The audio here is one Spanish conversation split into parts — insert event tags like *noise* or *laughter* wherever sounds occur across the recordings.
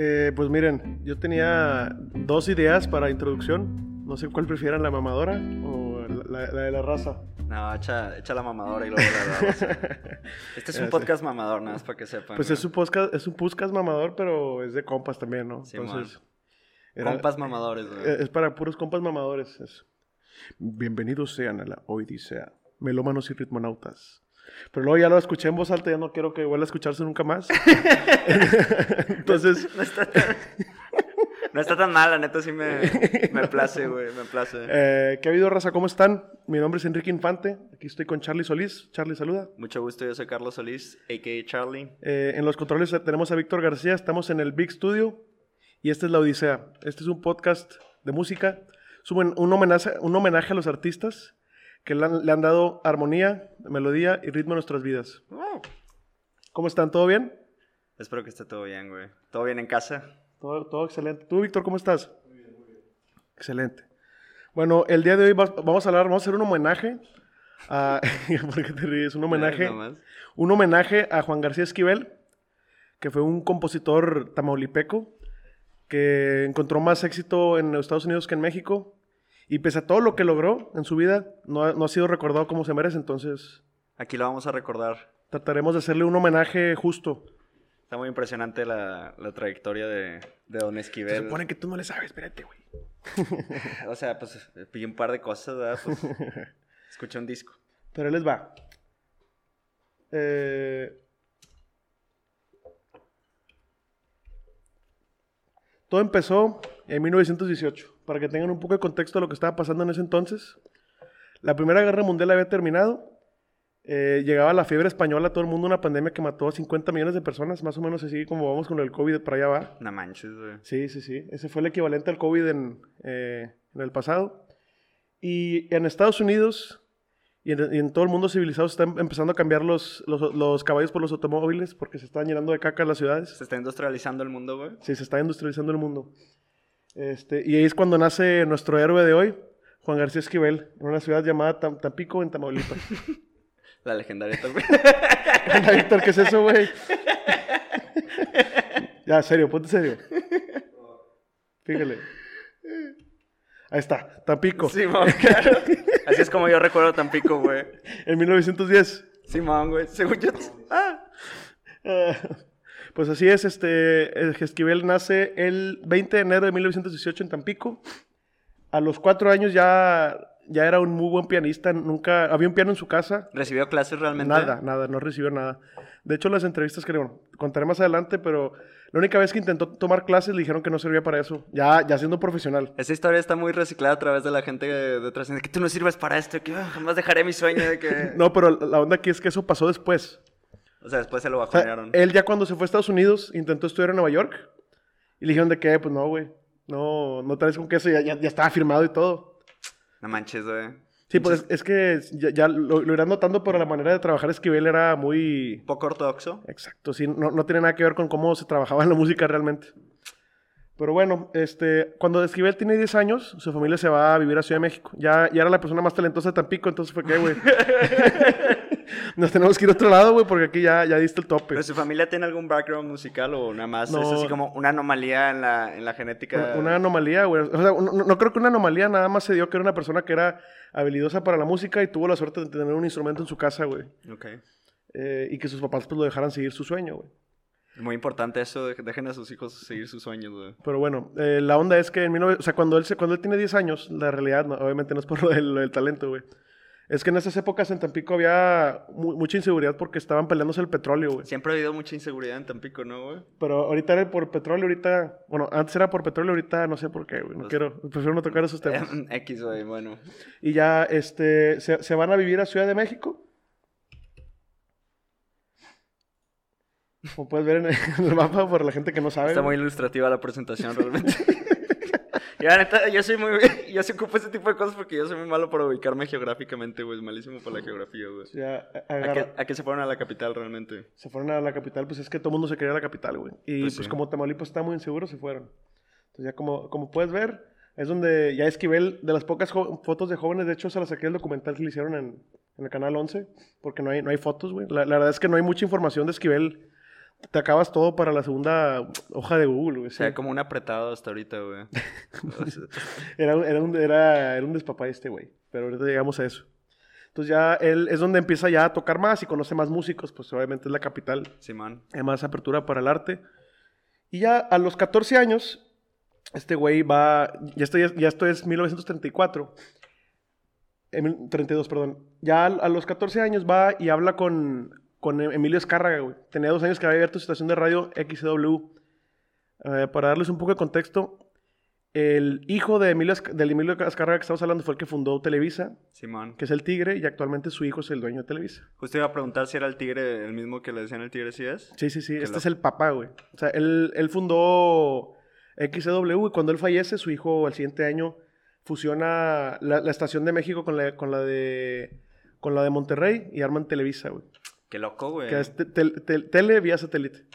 Eh, pues miren, yo tenía dos ideas para introducción. No sé cuál prefieran, la mamadora o la, la- la de la raza. No, echa, echa la mamadora y luego la damos. *laughs* Este es un podcast mamador, nada más para que sepan. Pues es un podcast, es un podcast mamador, pero es de compas también, ¿no? Sí, Entonces, era- Compas mamadores, güey. es para puros compas mamadores. es. Bienvenidos sean a la Odisea, melómanos y ritmonautas. Pero luego ya lo escuché en voz alta, ya no quiero que vuelva a escucharse nunca más. *laughs* Entonces, No está tan... *laughs* No está tan mal, la neta sí me, me place, güey, me place. eh, ¿qué ha habido, raza? ¿Cómo están? Mi nombre es Enrique Infante. Aquí estoy con Charlie Solís. Charlie, saluda. Mucho gusto, yo soy Carlos Solís, a.k.a. Charlie. Eh, en los controles tenemos a Víctor García. Estamos en el Big Studio. Y esta es La Odisea. Este es un podcast de música. Es un, un homenaje, un homenaje a los artistas que le han, le han dado armonía, melodía y ritmo a nuestras vidas. ¿Cómo están? ¿Todo bien? Espero que esté todo bien, güey. ¿Todo bien en casa? Todo, todo excelente. ¿Tú, Víctor, cómo estás? Muy bien, muy bien. Excelente. Bueno, el día de hoy va- vamos a hablar, vamos a hacer un homenaje a... *laughs* ¿Por qué te ríes? Un homenaje, un homenaje a Juan García Esquivel, que fue un compositor tamaulipeco que encontró más éxito en Estados Unidos que en México. Y pese a todo lo que logró en su vida, no ha, no ha sido recordado como se merece. Entonces, Aquí lo vamos a recordar. trataremos de hacerle un homenaje justo. Está muy impresionante la, la trayectoria de, de Don Se Esquivel. supone que tú no le sabes, espérate, güey. *laughs* O sea, pues pillé un par de cosas, ¿verdad? Pues, *laughs* escuché un disco. Pero él les va. Eh, Todo empezó en 1918. Para que tengan un poco de contexto de lo que estaba pasando en ese entonces. La Primera Guerra Mundial había terminado. Eh, llegaba la fiebre española, todo el mundo, una pandemia que mató a 50 millones de personas, más o menos así como vamos con el COVID, para allá va. No manches, güey. Sí, sí, sí. Ese fue el equivalente al COVID en, eh, en el pasado. Y en Estados Unidos y en, y en todo el mundo civilizado se están empezando a cambiar los, los, los caballos por los automóviles porque se están llenando de caca las ciudades. Se está industrializando el mundo, güey. Sí, se está industrializando el mundo. Este, y ahí es cuando nace nuestro héroe de hoy, Juan García Esquivel, en una ciudad llamada Tam- Tampico, en Tamaulipas. *laughs* La legendaria también. Anda, *laughs* *laughs* Víctor, ¿qué es eso, güey? ya, serio, ponte serio. Fíjale. Ahí está, Tampico. Simón, claro. Así es como yo recuerdo Tampico, güey. En 1910. Simón, güey. Según yo. Ah. Ah, pues así es, este, el Esquivel nace el 20 de enero de 1918 en Tampico. A los cuatro años ya, ya era un muy buen pianista. Nunca, había un piano en su casa. ¿Recibió clases realmente? Nada, nada, no recibió nada. De hecho, las entrevistas que bueno, contaré más adelante, pero la única vez que intentó tomar clases le dijeron que no servía para eso. Ya, ya siendo profesional. Esa historia está muy reciclada a través de la gente de, de trascendencia, que tú no sirves para esto, que ah, jamás dejaré mi sueño de que... *laughs* No, pero la onda aquí es que eso pasó después. O sea, después se lo O sea, bajonearon. él ya cuando se fue a Estados Unidos intentó estudiar en Nueva York y le dijeron de que, pues no, güey. No, no traes con que eso ya, ya, ya estaba firmado y todo. No manches, güey. Sí, pues es, es que ya, ya lo, lo irán notando, pero la manera de trabajar Esquivel era muy... Poco ortodoxo. Exacto, sí, no, no tiene nada que ver con cómo se trabajaba en la música realmente. Pero bueno, este, cuando Esquivel tiene 10 años, su familia se va a vivir a Ciudad de México. Ya, ya era la persona más talentosa de Tampico, entonces fue que, güey. *laughs* Nos tenemos que ir a otro lado, güey, porque aquí ya, ya diste el tope. ¿Pero su familia tiene algún background musical o nada más? No. Es así como una anomalía en la, en la genética. Una, anomalía, güey. O sea, no, no creo que una anomalía, nada más se dio que era una persona que era habilidosa para la música y tuvo la suerte de tener un instrumento en su casa, güey. Ok. Eh, y que sus papás pues lo dejaran seguir su sueño, güey. Muy importante eso, de que dejen a sus hijos seguir sus sueños, güey. Pero bueno, eh, la onda es que en 19 o sea, cuando él, se, cuando él tiene 10 años, la realidad, no, obviamente no es por lo del, lo del talento, güey. Es que en esas épocas en Tampico había mu- mucha inseguridad porque estaban peleándose el petróleo, güey. Siempre ha habido mucha inseguridad en Tampico, ¿no, güey? Pero ahorita era por petróleo, ahorita... Bueno, antes era por petróleo, ahorita no sé por qué, güey. No Pues- quiero... Prefiero no tocar esos temas. *laughs* X, güey, bueno. Y ya, este... Se, se van a vivir a Ciudad de México. Como puedes ver en el, *laughs* mapa, por la gente que no sabe. Está muy ilustrativa la presentación, realmente. *laughs* Y la neta, yo soy muy... *laughs* Yo sí ocupo ese tipo de cosas porque yo soy muy malo para ubicarme geográficamente, güey. Malísimo para la geografía, güey. A- ¿A qué, a qué se fueron a la capital, realmente? Se fueron a la capital, pues es que todo el mundo se quería a la capital, güey. Y Pues pues, sí. como Tamaulipas está muy inseguro, se fueron. Entonces ya como, como puedes ver, es donde ya Esquivel, de las pocas fotos de jóvenes, de hecho se las saqué del documental que le hicieron en, en el canal 11, porque no hay, no hay fotos, güey. La, la verdad es que no hay mucha información de Esquivel te acabas todo para la segunda hoja de Google, güey. O sea, sí. como un apretado hasta ahorita, güey. *laughs* Era, un- era, un, era, era un despapá este güey. Pero ahorita llegamos a eso. Entonces ya él es donde empieza ya a tocar más y conoce más músicos. Pues obviamente es la capital. Simón. Hay más apertura para el arte. Y ya a los 14 años, este güey va. Ya esto, ya, esto es 1934. Eh, mil- 32, perdón. Ya a, a los 14 años va y habla con, con Emilio Escárraga, güey. Tenía dos años que había abierto su estación de radio XW. Eh, para darles un poco de contexto, el hijo de Emilio, del Emilio Escárraga que estamos hablando fue el que fundó Televisa, Simón. que es el Tigre, y actualmente su hijo es el dueño de Televisa. Justo iba a preguntar si era el tigre el mismo que le decían el tigre, si es. Sí, sí, sí. Este es el papá, güey. O sea, él, él fundó XW y cuando él fallece, su hijo al siguiente año fusiona la, la estación de México con la, con la de con la de Monterrey y arman Televisa, güey. Qué loco, güey. Que es te- tel- tel- tele vía satélite.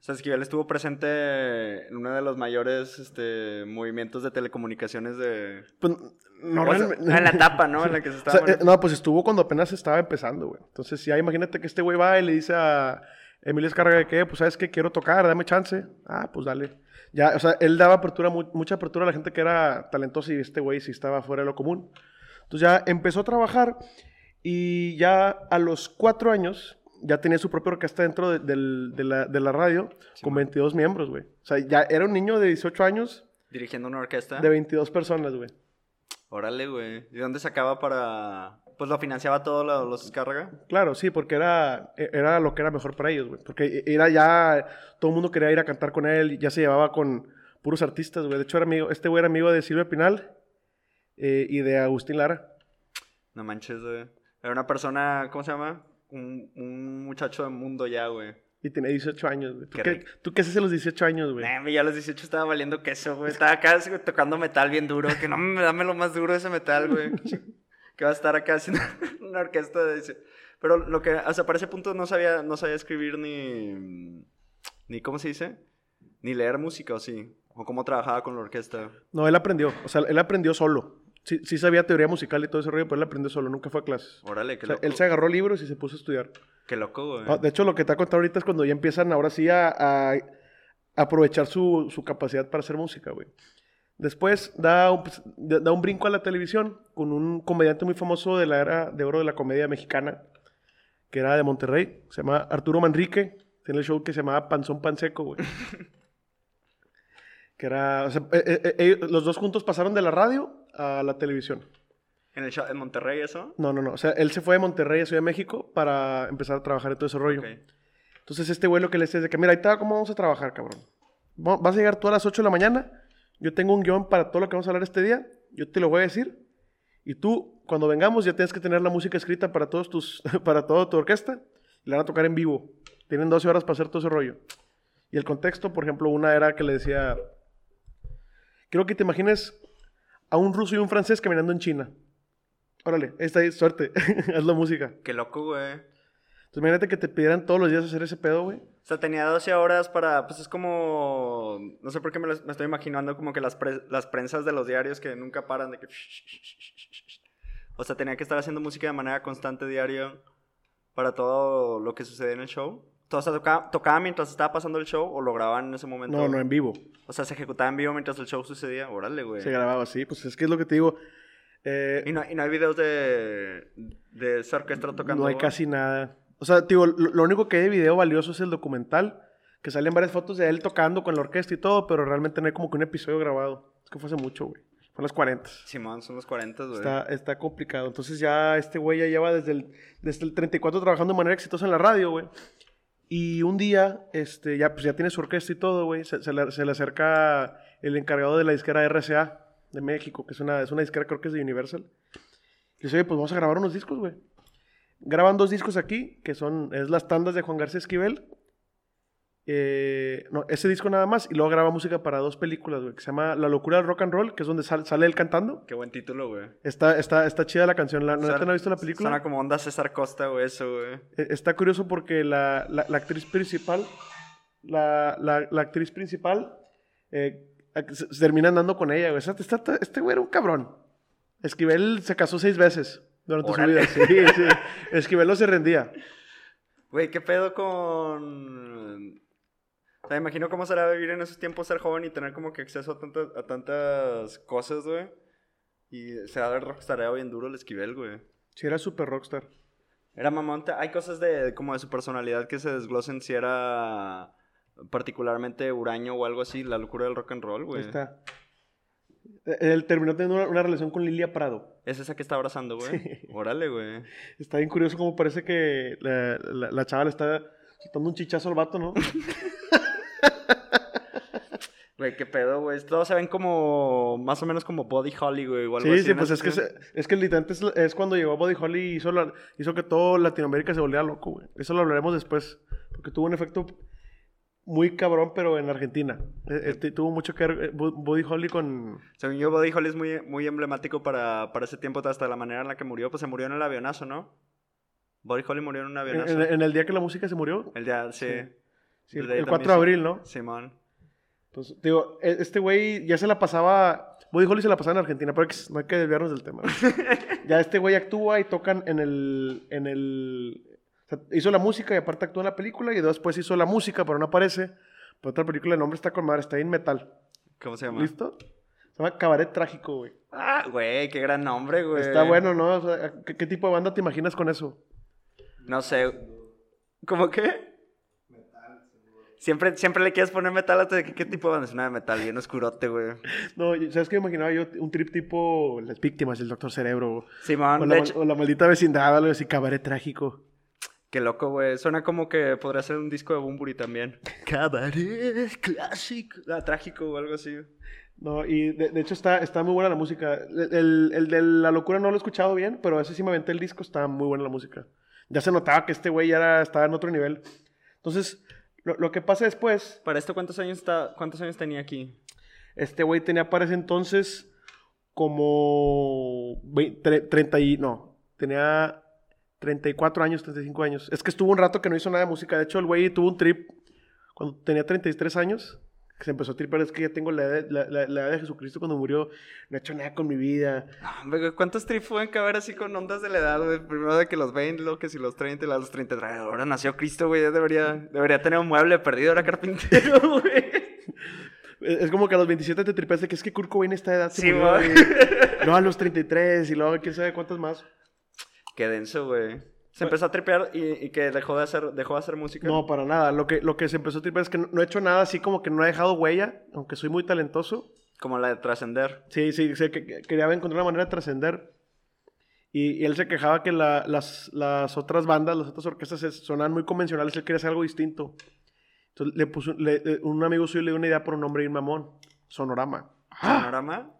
O sea, Esquivel estuvo presente en uno de los mayores este, movimientos de telecomunicaciones de... Pues, no, O sea, en la etapa, ¿no? En la que se *laughs* O estaba... sea, eh, no, pues estuvo cuando apenas estaba empezando, güey. Entonces, ya imagínate que este güey va y le dice a Emilio Escarga de que, pues, ¿sabes qué? Quiero tocar, dame chance. Ah, pues dale. Ya, o sea, él daba apertura, mu- mucha apertura a la gente que era talentosa y este güey sí estaba fuera de lo común. Entonces ya empezó a trabajar y ya a los cuatro años ya tenía su propia orquesta dentro de, del- de la, de la radio Sí, con man. 22 miembros, güey. O sea, ya era un niño de 18 años Dirigiendo una orquesta. de 22 personas, güey. Órale, güey. ¿Y dónde sacaba para...? Pues lo financiaba todo lo- los descarga. Claro, sí, porque era, e- era lo que era mejor para ellos, güey. Porque era ya, todo el mundo quería ir a cantar con él, y ya se llevaba con puros artistas, güey. De hecho, era amigo, este güey era amigo de Silvia Pinal eh, y de Agustín Lara. No manches, güey. Era una persona, ¿cómo se llama? Un, un muchacho de mundo ya, güey. Y tenía 18 años, güey. ¿Tú Qué qué. ¿Tú qué haces a los 18 años, güey? Nah, ya a los 18 estaba valiendo queso, güey. Estaba acá tocando metal bien duro. Que no me dame lo más duro de ese metal, güey. *laughs* que va a estar acá haciendo *laughs* una orquesta de ese. Pero lo que, sea, para ese punto no sabía, no sabía escribir ni. ni ¿Cómo se dice? Ni leer música, o sí. O cómo trabajaba con la orquesta. No, él aprendió. O sea, él aprendió solo. Sí, sí sabía teoría musical y todo ese rollo, pero él aprendió solo. Nunca fue a clases. Órale, qué O sea, loco. él se agarró libros y se puso a estudiar. Qué loco, güey. Ah, de hecho, lo que te ha contado ahorita es cuando ya empiezan ahora sí a, a aprovechar su, su capacidad para hacer música, güey. Después da un, pues, da un brinco a la televisión con un comediante muy famoso de la era de oro de la comedia mexicana, que era de Monterrey, se llama Arturo Manrique, tiene el show que se llamaba Panzón Panseco, güey. *laughs* que era, o sea, eh, eh, eh, los dos juntos pasaron de la radio a la televisión. ¿En, el show- en Monterrey eso? No, no, no, o sea, él se fue de Monterrey a Ciudad de México para empezar a trabajar en todo ese rollo. Ok. Entonces este güey lo que le dice es de que, mira, ahí está, ¿cómo vamos a trabajar, cabrón? Va- Vas a llegar tú a las 8 de la mañana, yo tengo un guion para todo lo que vamos a hablar este día, yo te lo voy a decir, y tú, cuando vengamos, ya tienes que tener la música escrita para todos tus, *laughs* para toda tu orquesta, y la van a tocar en vivo. Tienen 12 horas para hacer todo ese rollo. Y el contexto, por ejemplo, una era que le decía, quiero que te imagines a un ruso y un francés caminando en China. Órale, esta es suerte, *laughs* haz la música. Qué loco, güey. Entonces imagínate que te pidieran todos los días hacer ese pedo, güey. O sea, tenía 12 horas para, pues es como, no sé por qué me, lo- me estoy imaginando como que las, pre- las prensas de los diarios que nunca paran de que... O sea, tenía que estar haciendo música de manera constante diario para todo lo que sucedía en el show. Sea, tocaba, mientras estaba pasando el show o lo grababan en ese momento. No, no, en vivo. O sea, se ejecutaba en vivo mientras el show sucedía. Órale, güey. Se grababa así. Pues es que es lo que te digo. eh, Y no, y no hay videos de, de esa orquesta tocando. no hay casi nada. O sea, digo, lo, lo único que hay de video valioso es el documental. Que salen varias fotos de él tocando con la orquesta y todo, pero realmente no hay como que un episodio grabado. Es que fue hace mucho, güey. Fue en los 40. Simón, son los 40, güey. Está, está complicado. Entonces ya este güey ya lleva desde el, desde el 34 trabajando de manera exitosa en la radio, güey. Y un día, este, ya, pues ya tiene su orquesta y todo, güey. Se, se le, se le acerca el encargado de la disquera RCA de México, que es una, es una disquera, creo que es de Universal. Y dice, oye, pues vamos a grabar unos discos, güey. Graban dos discos aquí, que son, es las tandas de Juan García Esquivel. Eh, no, ese disco nada más. Y luego graba música para dos películas, güey, que se llama La locura del rock and roll, que es donde sal- sale él cantando. Qué buen título, güey. Está, está, está chida la canción. La, ¿neta Suena- no has visto la película? Suena como onda César Costa, güey, eso, güey. Eh, Está curioso porque la, la- la actriz principal, la, la- actriz principal, eh, se, se termina andando con ella, güey. Esta- este güey era un cabrón. Esquivel se casó seis veces durante Órale. su vida. Sí, sí. *laughs* Esquivel no se rendía. Güey, ¿qué pedo con. O sea, me imagino cómo será vivir en esos tiempos ser joven y tener como que acceso a, tantas a tantas cosas, güey. Y se ha de rockstareado bien duro el Esquivel, güey. Sí, era súper rockstar. Era mamón. Hay cosas de como de su personalidad que se desglosen si era particularmente huraño o algo así. La locura del rock and roll, Ahí güey. está. Eh, Él terminó teniendo una, una relación con Lilia Prado. Es esa que está abrazando, güey. Órale, güey. Está bien curioso cómo parece que la, la, la chava le está quitando un chichazo al vato, ¿no? *laughs* Güey, qué pedo, güey. Todos se ven como. Más o menos como Body Holly, güey. O algo Sí, así sí, pues es que, es que literalmente es, es cuando llegó Body Holly y hizo, la- hizo que todo Latinoamérica se volviera loco, güey. Eso lo hablaremos después. Porque tuvo un efecto muy cabrón, pero en Argentina. Eh, este, tuvo mucho que ver eh, Body Holly con... Según yo, Body Holly es muy, muy emblemático para, para ese tiempo, hasta la manera en la que murió. Pues se murió en el avionazo, ¿no? Body Holly murió en un avionazo. en- en el día que la música se murió. El día, sí. Sí, el, Desde ahí el también 4 de abril, ¿no? Simón. Pues, digo, e- este güey ya se la pasaba. Body Holly se la pasaba en Argentina, pero no hay que desviarnos del tema. *laughs* ya este güey actúa y tocan en el. En el o sea, hizo la música y aparte actuó en la película y después hizo la música, pero no aparece. Pero otra película, el nombre está con madre, está en metal. ¿Cómo se llama? ¿Listo? Se llama Cabaret Trágico, güey. Ah, güey, qué gran nombre, güey. Está bueno, ¿no? O sea, ¿qué, qué tipo de banda te imaginas con eso? No sé. ¿Cómo qué? Siempre, siempre le quieres poner metal a todo. ¿Qué, tipo de banda es una de metal? Bien oscurote, güey. No, ¿sabes qué me imaginaba yo? Un trip tipo Las Víctimas, el Doctor Cerebro. Simón, O la, hecho, o la maldita vecindad, algo así, Cabaret Trágico. qué loco, güey. Suena como que podría ser un disco de Bumburi también. Cabaret clásico. Ah, trágico o algo así. No, y de, de hecho está, está muy buena la música. El, el- el de la locura no lo he escuchado bien, pero ese sí me aventé el disco, está muy buena la música. Ya se notaba que este güey ya era, estaba en otro nivel. Entonces, lo, lo que pasa después, Para esto, ¿cuántos años, está, ¿cuántos años tenía aquí? este güey tenía para ese entonces como vein- tre- 30 y, no, tenía 34 años, 35 años. Es que estuvo un rato que no hizo nada de música. De hecho, el güey tuvo un trip cuando tenía 33 años. Que se empezó a tripar, es que ya tengo la edad, la- la- la edad de Jesucristo cuando murió. No he hecho nada con mi vida. No, hombre, güey, ¿Cuántos trips pueden caber así con ondas de la edad, güey? Primero de que los 20, luego que si los 30, luego los 33. Ahora nació Cristo, güey. Ya debería, debería tener un mueble perdido, era carpintero, *laughs* güey. Es como que a los 27 te tripaste que es que Kurt Cobain esta edad Sí, güey. No, a los 33 y luego quién sabe cuántas más. Qué denso, güey. Se empezó a tripear y, y que dejó de hacer, dejó de hacer música. No, para nada. Lo que, lo que se empezó a tripar es que no, no he hecho nada así como que no he dejado huella, aunque soy muy talentoso. Como la de trascender. Sí, sí, sé que que quería encontrar una manera de trascender. Y, y él se quejaba que la- las, las otras bandas, las otras orquestas es- sonaban muy convencionales, él quería hacer algo distinto. Entonces le puso, le- un amigo suyo le dio una idea por un nombre bien mamón, Sonorama. Panorama.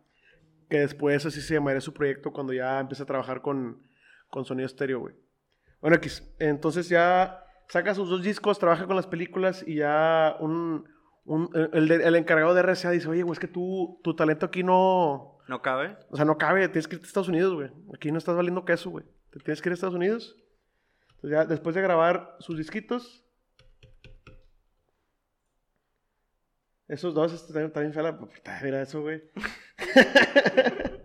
Que después así se llamaría su proyecto cuando ya empieza a trabajar con, con sonido estéreo, güey. Bueno, X. Entonces ya saca sus dos discos, trabaja con las películas y ya un, un- el, encargado de RCA dice, oye, güey, es que tú, tu talento aquí no... ¿No cabe? O sea, no cabe, tienes que irte a Estados Unidos, güey. Aquí no estás valiendo queso, güey. Te tienes que ir a Estados Unidos. Entonces ya después de grabar sus disquitos... Esos dos este, también, también fue la... puta, Mira eso, güey. *laughs*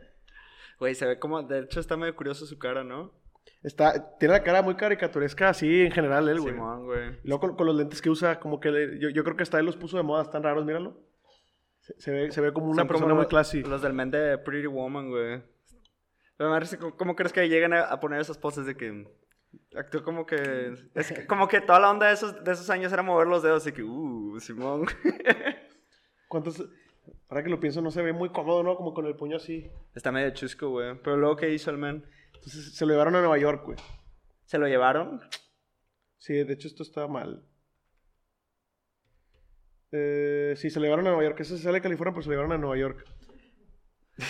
Güey, se ve como... De hecho, está medio curioso su cara, ¿no? Está, tiene la cara muy caricaturesca así en general él, güey. Simón, güey. Y luego con, con los lentes que usa, como que le- yo, yo creo que hasta él los puso de moda, están raros, míralo. Se, se ve, se ve como una Son como persona muy los- classy. Los del men de Pretty Woman, güey. ¿cómo, cómo crees que llegan a, a poner esas poses de que... Actúa como que... Es que- como que toda la onda de esos, de esos años era mover los dedos y que... Uh, Simón. ¿Cuántos? Ahora que lo pienso, no se ve muy cómodo, ¿no? Como con el puño así. Está medio chusco, güey. Pero luego, ¿qué hizo el men? Entonces se lo llevaron a Nueva York, güey. ¿Se lo llevaron? Sí, de hecho esto está mal. Eh, sí, se lo llevaron a Nueva York. Ese se sale de California, pero se lo llevaron a Nueva York.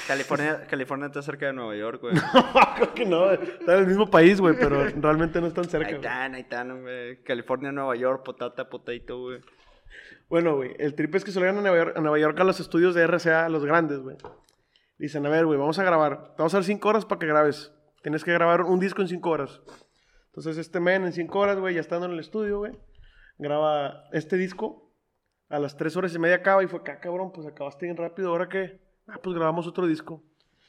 California, *laughs* California está cerca de Nueva York, güey. *laughs* Creo que no, está en el mismo país, güey, pero realmente no están cerca. Ahí están, ahí están, güey. California, Nueva York, potata, potato, güey. Bueno, güey, el trip es que se lo llevan a Nueva, York, a Nueva York a los estudios de RCA, los grandes, güey. Dicen, a ver, güey, vamos a grabar. Te vamos a dar cinco horas para que grabes. Tienes que grabar un disco en cinco horas. Entonces, este men en cinco horas, güey, ya estando en el estudio, güey, graba este disco. A las tres horas y media acaba y fue, acá, cabrón, pues acabaste bien rápido. ¿Ahora qué? Ah, pues grabamos otro disco.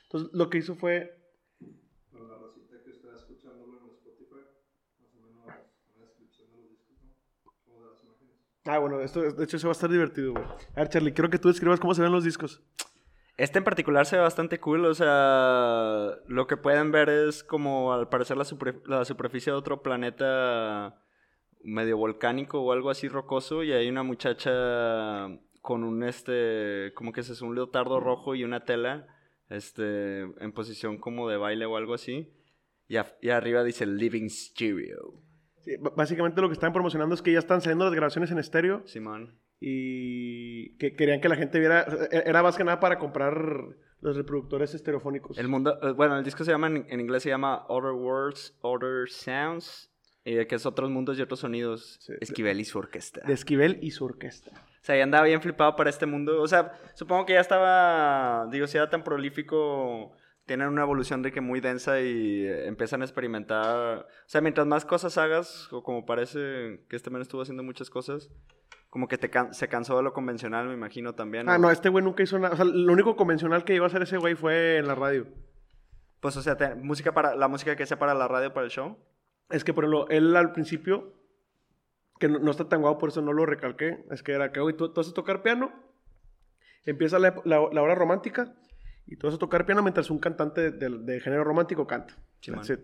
Entonces, lo que hizo fue, Pero la rosita que está escuchándolo en Spotify, más o menos en la descripción de los discos, ¿no? O de las imágenes. Ah, bueno, esto de hecho se va a estar divertido, güey. A ver, Charlie, quiero que tú describas cómo se ven los discos. Este en particular se ve bastante cool, o sea, lo que pueden ver es como al parecer la, super- la superficie de otro planeta medio volcánico o algo así rocoso y hay una muchacha con un este, como que es un leotardo rojo y una tela, este, en posición como de baile o algo así. Y, a- y arriba dice Living Stereo. Sí, básicamente lo que están promocionando es que ya están saliendo las grabaciones en estéreo Simón. Y que querían que la gente viera. e- Era más que nada para comprar los reproductores estereofónicos. El mundo, eh, bueno, el disco se llama, en, en inglés se llama Other Worlds, Other Sounds, y que es otros mundos y otros sonidos. Sí. Esquivel y su orquesta. De Esquivel y su orquesta. O sea, ya andaba bien flipado para este mundo. O sea, supongo que ya estaba, digo, si era tan prolífico, tienen una evolución de que muy densa y eh, empiezan a experimentar. O sea, mientras más cosas hagas, o como parece que este man estuvo haciendo muchas cosas, como que te can- se cansó de lo convencional, me imagino también. Ah, no, este güey nunca hizo nada. O sea, lo único convencional que iba a hacer ese güey fue en la radio. Pues, o sea, te- música para, la música que sea para la radio, para el show. Es que, por ejemplo, él al principio, que no, no está tan guapo, por eso no lo recalqué, es que era que, güey, tú, tú vas a tocar piano, empieza la, la- la hora romántica, y vas a tocar piano mientras un cantante de, de- de género romántico canta. It.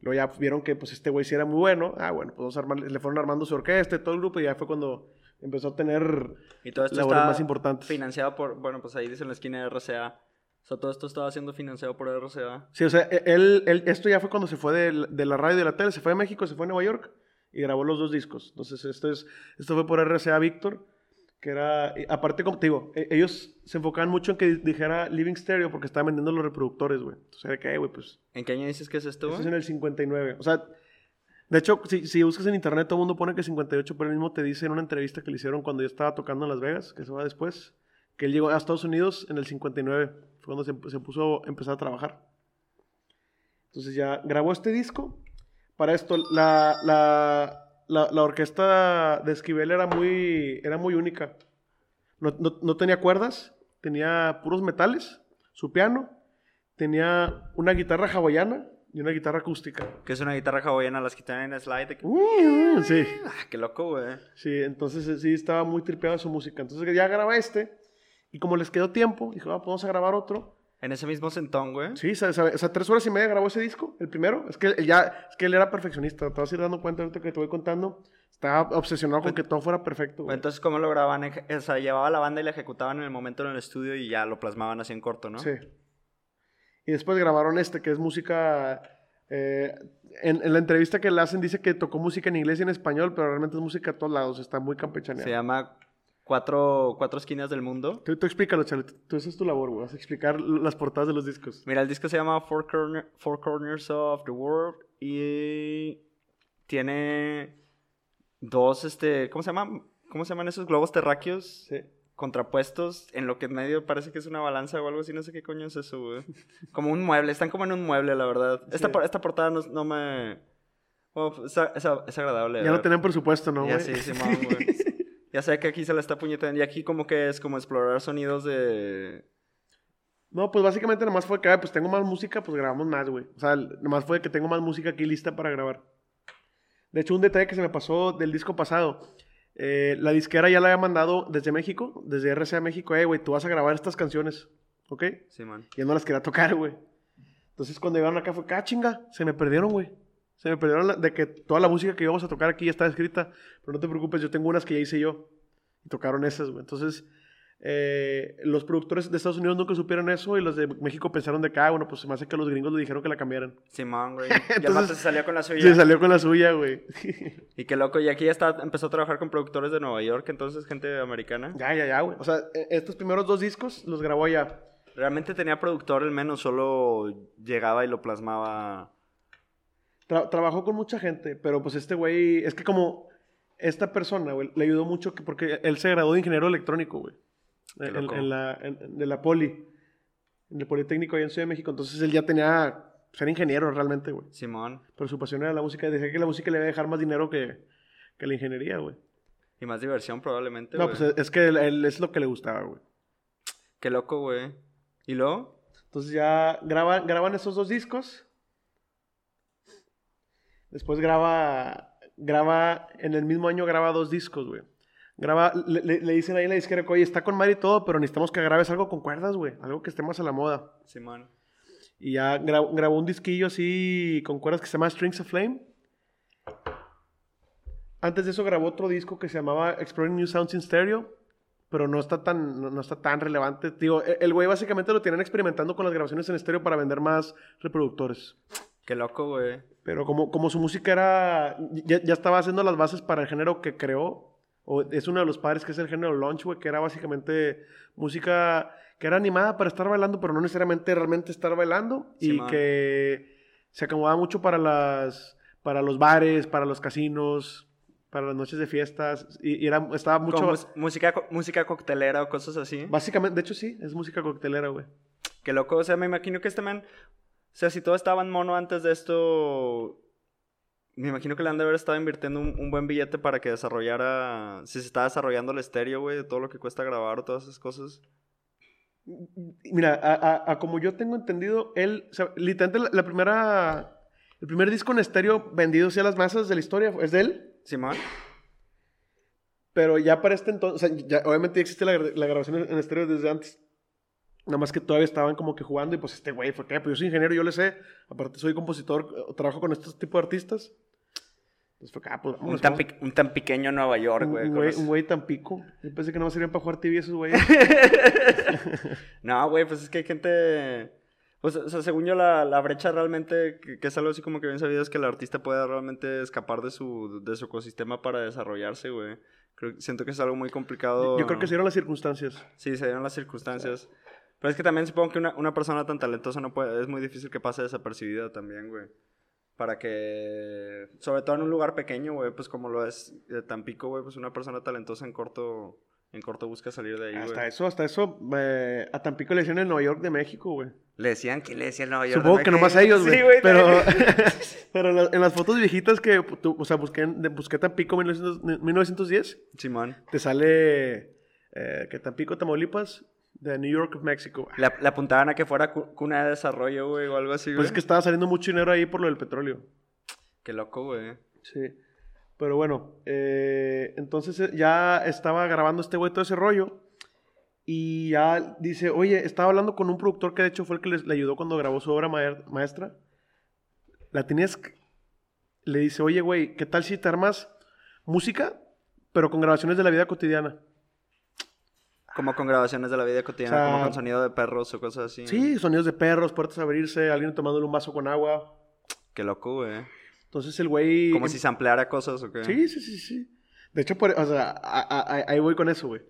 Luego ya vieron que pues este güey sí era muy bueno. Ah, bueno, pues vamos a armar- le fueron armando su orquesta y todo el grupo, y ya fue cuando empezó a tener Y todo esto labores más importantes. financiado por, bueno, pues ahí dice en la esquina de RCA. O sea, todo esto estaba siendo financiado por RCA. Sí, o sea, e- él, él- esto ya fue cuando se fue de, de la radio y de la tele, se fue a México, se fue a Nueva York y grabó los dos discos. Entonces, esto, es, esto fue por RCA Víctor, que era, y aparte, como te digo, e- ellos se enfocaban mucho en que dijera Living Stereo porque estaban vendiendo los reproductores, güey. Entonces, era que, "Eh, güey, pues, ¿En qué año dices que es esto? esto es en el 59. O sea, de hecho, si, si buscas en internet, todo el mundo pone que 58, pero él mismo te dice en una entrevista que le hicieron cuando yo estaba tocando en Las Vegas, que se va después, que él llegó a Estados Unidos en el 59. Fue cuando se, se puso a empezar a trabajar. Entonces ya grabó este disco. Para esto, la, la, la, la orquesta de Esquivel era muy, era muy única. No, no- no tenía cuerdas, tenía puros metales, su piano, tenía una guitarra hawaiana y una guitarra acústica. Que es una guitarra hawaiana, las quitan en slide. de que- Uh, sí, Ah, qué loco, güey. sí, entonces eh, sí estaba muy tripeada su música. Entonces ya graba este y como les quedó tiempo, dijo, ah, pues vamos a grabar otro. En ese mismo sentón, güey. Sí, o sea, o sea, tres horas y media grabó ese disco, el primero. Es que ya, es que él era perfeccionista. Te vas a ir dando cuenta ahorita que te voy contando. Estaba obsesionado con que todo fuera perfecto. güey. Entonces, ¿cómo lo grababan? O sea, llevaba la banda y la ejecutaban en el momento en el estudio y ya lo plasmaban así en corto, ¿no? Sí. Y después grabaron este, que es música. eh, en, en la entrevista que le hacen, dice que tocó música en inglés y en español, pero realmente es música a todos lados. Está muy Se campechaneada. llama Cuatro, Cuatro Esquinas del Mundo. Tú, tú explícalo, Charlie. Tú, tú- esa es tu labor, güey. Vas a explicar las portadas de los discos. Mira, el disco se llama Four, Corner- Four Corners of the World y tiene dos, este, ¿cómo se llaman? ¿Cómo se llaman esos globos terráqueos Sí. contrapuestos en lo que en medio parece que es una balanza o algo así? No sé qué coño es eso, güey. Como un mueble, están como en un mueble, la verdad. Esta, Sí. por- esta portada no, no me... bueno, es, es- es agradable. Ya no tenían presupuesto, ¿no, Ya sí, *laughs* güey. Ya sé que aquí se la está puñetando. Y aquí como que es como explorar sonidos de... No, pues básicamente nomás fue que, ah, pues tengo más música, pues grabamos más, güey. O sea, nomás fue que tengo más música aquí lista para grabar. De hecho, un detalle que se me pasó del disco pasado. eh, la disquera ya la había mandado desde México, desde RCA México, eh, güey, tú vas a grabar estas canciones, ¿ok? Simón. Y yo no las quería tocar, güey. Entonces cuando llegaron acá fue, ah, chinga, se me perdieron, güey. Se me perdieron la- de que toda la música que íbamos a tocar aquí ya está escrita. Pero no te preocupes, yo tengo unas que ya hice yo. Y tocaron esas, güey. Entonces, eh, los productores de Estados Unidos nunca supieron eso y los de México pensaron de que, ah, bueno, pues se me hace que los gringos le dijeron que la cambiaran. Simón, güey. *laughs* Entonces- se salió con la suya. Se salió con la suya, güey. Y qué loco. Y aquí ya está, empezó a trabajar con productores de Nueva York, entonces gente americana. ya, ya, ya, güey. O sea, eh, estos primeros dos discos los grabó allá. Realmente tenía productor, el menos solo llegaba y lo plasmaba. Tra- trabajó con mucha gente, pero pues este güey, es que como esta persona, güey, le ayudó mucho que- porque él se graduó de ingeniero electrónico, güey. En, la, en- de la Poli, en el Politécnico allá en Ciudad de México. Entonces él ya tenía, ser ingeniero realmente, güey. Simón. Pero su pasión era la música y decía que la música le iba a dejar más dinero que, que la ingeniería, güey. Y más diversión probablemente, No, pues es que él, él es lo que le gustaba, güey. Qué loco, güey. ¿Y luego? Entonces ya graban, graban esos dos discos. Después graba, graba, en el mismo año graba dos discos, güey. Graba, le, le- le dicen ahí en la disquera que, oye, está con madre y todo, pero necesitamos que grabes algo con cuerdas, güey. Algo que esté más a la moda. Simón. Y ya gra- grabó un disquillo así con cuerdas que se llama Strings of Flame. Antes de eso grabó otro disco que se llamaba Exploring New Sounds in Stereo, pero no está tan, no, no está tan relevante. Digo, e- el güey básicamente lo tienen experimentando con las grabaciones en estéreo para vender más reproductores. Qué loco, güey. Pero como, como su música era. Ya, ya estaba haciendo las bases para el género que creó. O es uno de los padres que es el género launch, güey, que era básicamente música que era animada para estar bailando, pero no necesariamente realmente estar bailando. y que se acomodaba mucho para las. para los bares, para los casinos, para las noches de fiestas. Y, y era, estaba mucho. Como música, música coctelera o cosas así. Básicamente, de hecho sí, es música coctelera, güey. Qué loco, o sea, me imagino que este man, o sea, si todo estaba en mono antes de esto, me imagino que le han de haber estado invirtiendo un, un buen billete para que desarrollara, si se está desarrollando el estéreo, güey, de todo lo que cuesta grabar o todas esas cosas. Mira, a, a- a como yo tengo entendido, él, o sea, literalmente la, la primera, el primer disco en estéreo vendido hacia las masas de la historia es de él, Simón, pero ya para este entonces, o sea, ya, obviamente ya existe la, gra- la grabación en en estéreo desde antes, nada más que todavía estaban como que jugando y pues este güey fue que, pues yo soy ingeniero, yo le sé, aparte soy compositor, trabajo con estos tipos de artistas, entonces fue que, ah, pues un tan, vamos. un tan pequeño Nueva York, güey. un güey, tan pico, yo pensé que no servían para jugar TV esos güeyes. *laughs* no, güey, pues es que hay gente... Pues, o sea, según yo, la, la brecha realmente, que, que es algo así como que bien sabido, es que el artista pueda realmente escapar de su, de su ecosistema para desarrollarse, güey. Creo, siento que es algo muy complicado. Yo creo que se dieron las circunstancias. Sí, se dieron las circunstancias. Pero es que también supongo que una, una persona tan talentosa no puede... Es muy difícil que pase desapercibida también, güey. Para que... Sobre todo en un lugar pequeño, güey, pues como lo es de Tampico, güey, pues una persona talentosa en corto... En corto busca salir de ahí, Hasta eso, hasta eso, eh, a Tampico le decían el Nueva York de México, güey. Le decían que le decían Nueva York. Supongo de que nomás ellos, güey. Sí, güey. pero *laughs* pero en, la- en las fotos viejitas que, tú- o sea, busqué, en- de- busqué Tampico 1900 1910, Simón. te sale eh, que Tampico, Tamaulipas, de New York, México. Le, le apuntaban a que fuera cu- cuna de desarrollo, güey, o algo así, güey. Pues es que estaba saliendo mucho dinero ahí por lo del petróleo. Qué loco, güey. Sí. Pero bueno, eh, entonces eh, ya estaba grabando este güey todo ese rollo. Y ya dice, oye, estaba hablando con un productor que de hecho fue el que les- le ayudó cuando grabó su obra maestra. La tenías... Le dice, oye, güey, ¿qué tal si te armas música, pero con grabaciones de la vida cotidiana? Como con grabaciones de la vida cotidiana, O sea, como con sonido de perros o cosas así. Sí, sonidos de perros, puertas abrirse, alguien tomándole un vaso con agua. Qué loco, güey. Entonces el güey... Como si se ampliara cosas o qué. Sí, sí, sí, sí. De hecho, por- o sea, a- a- a- ahí voy con eso, güey.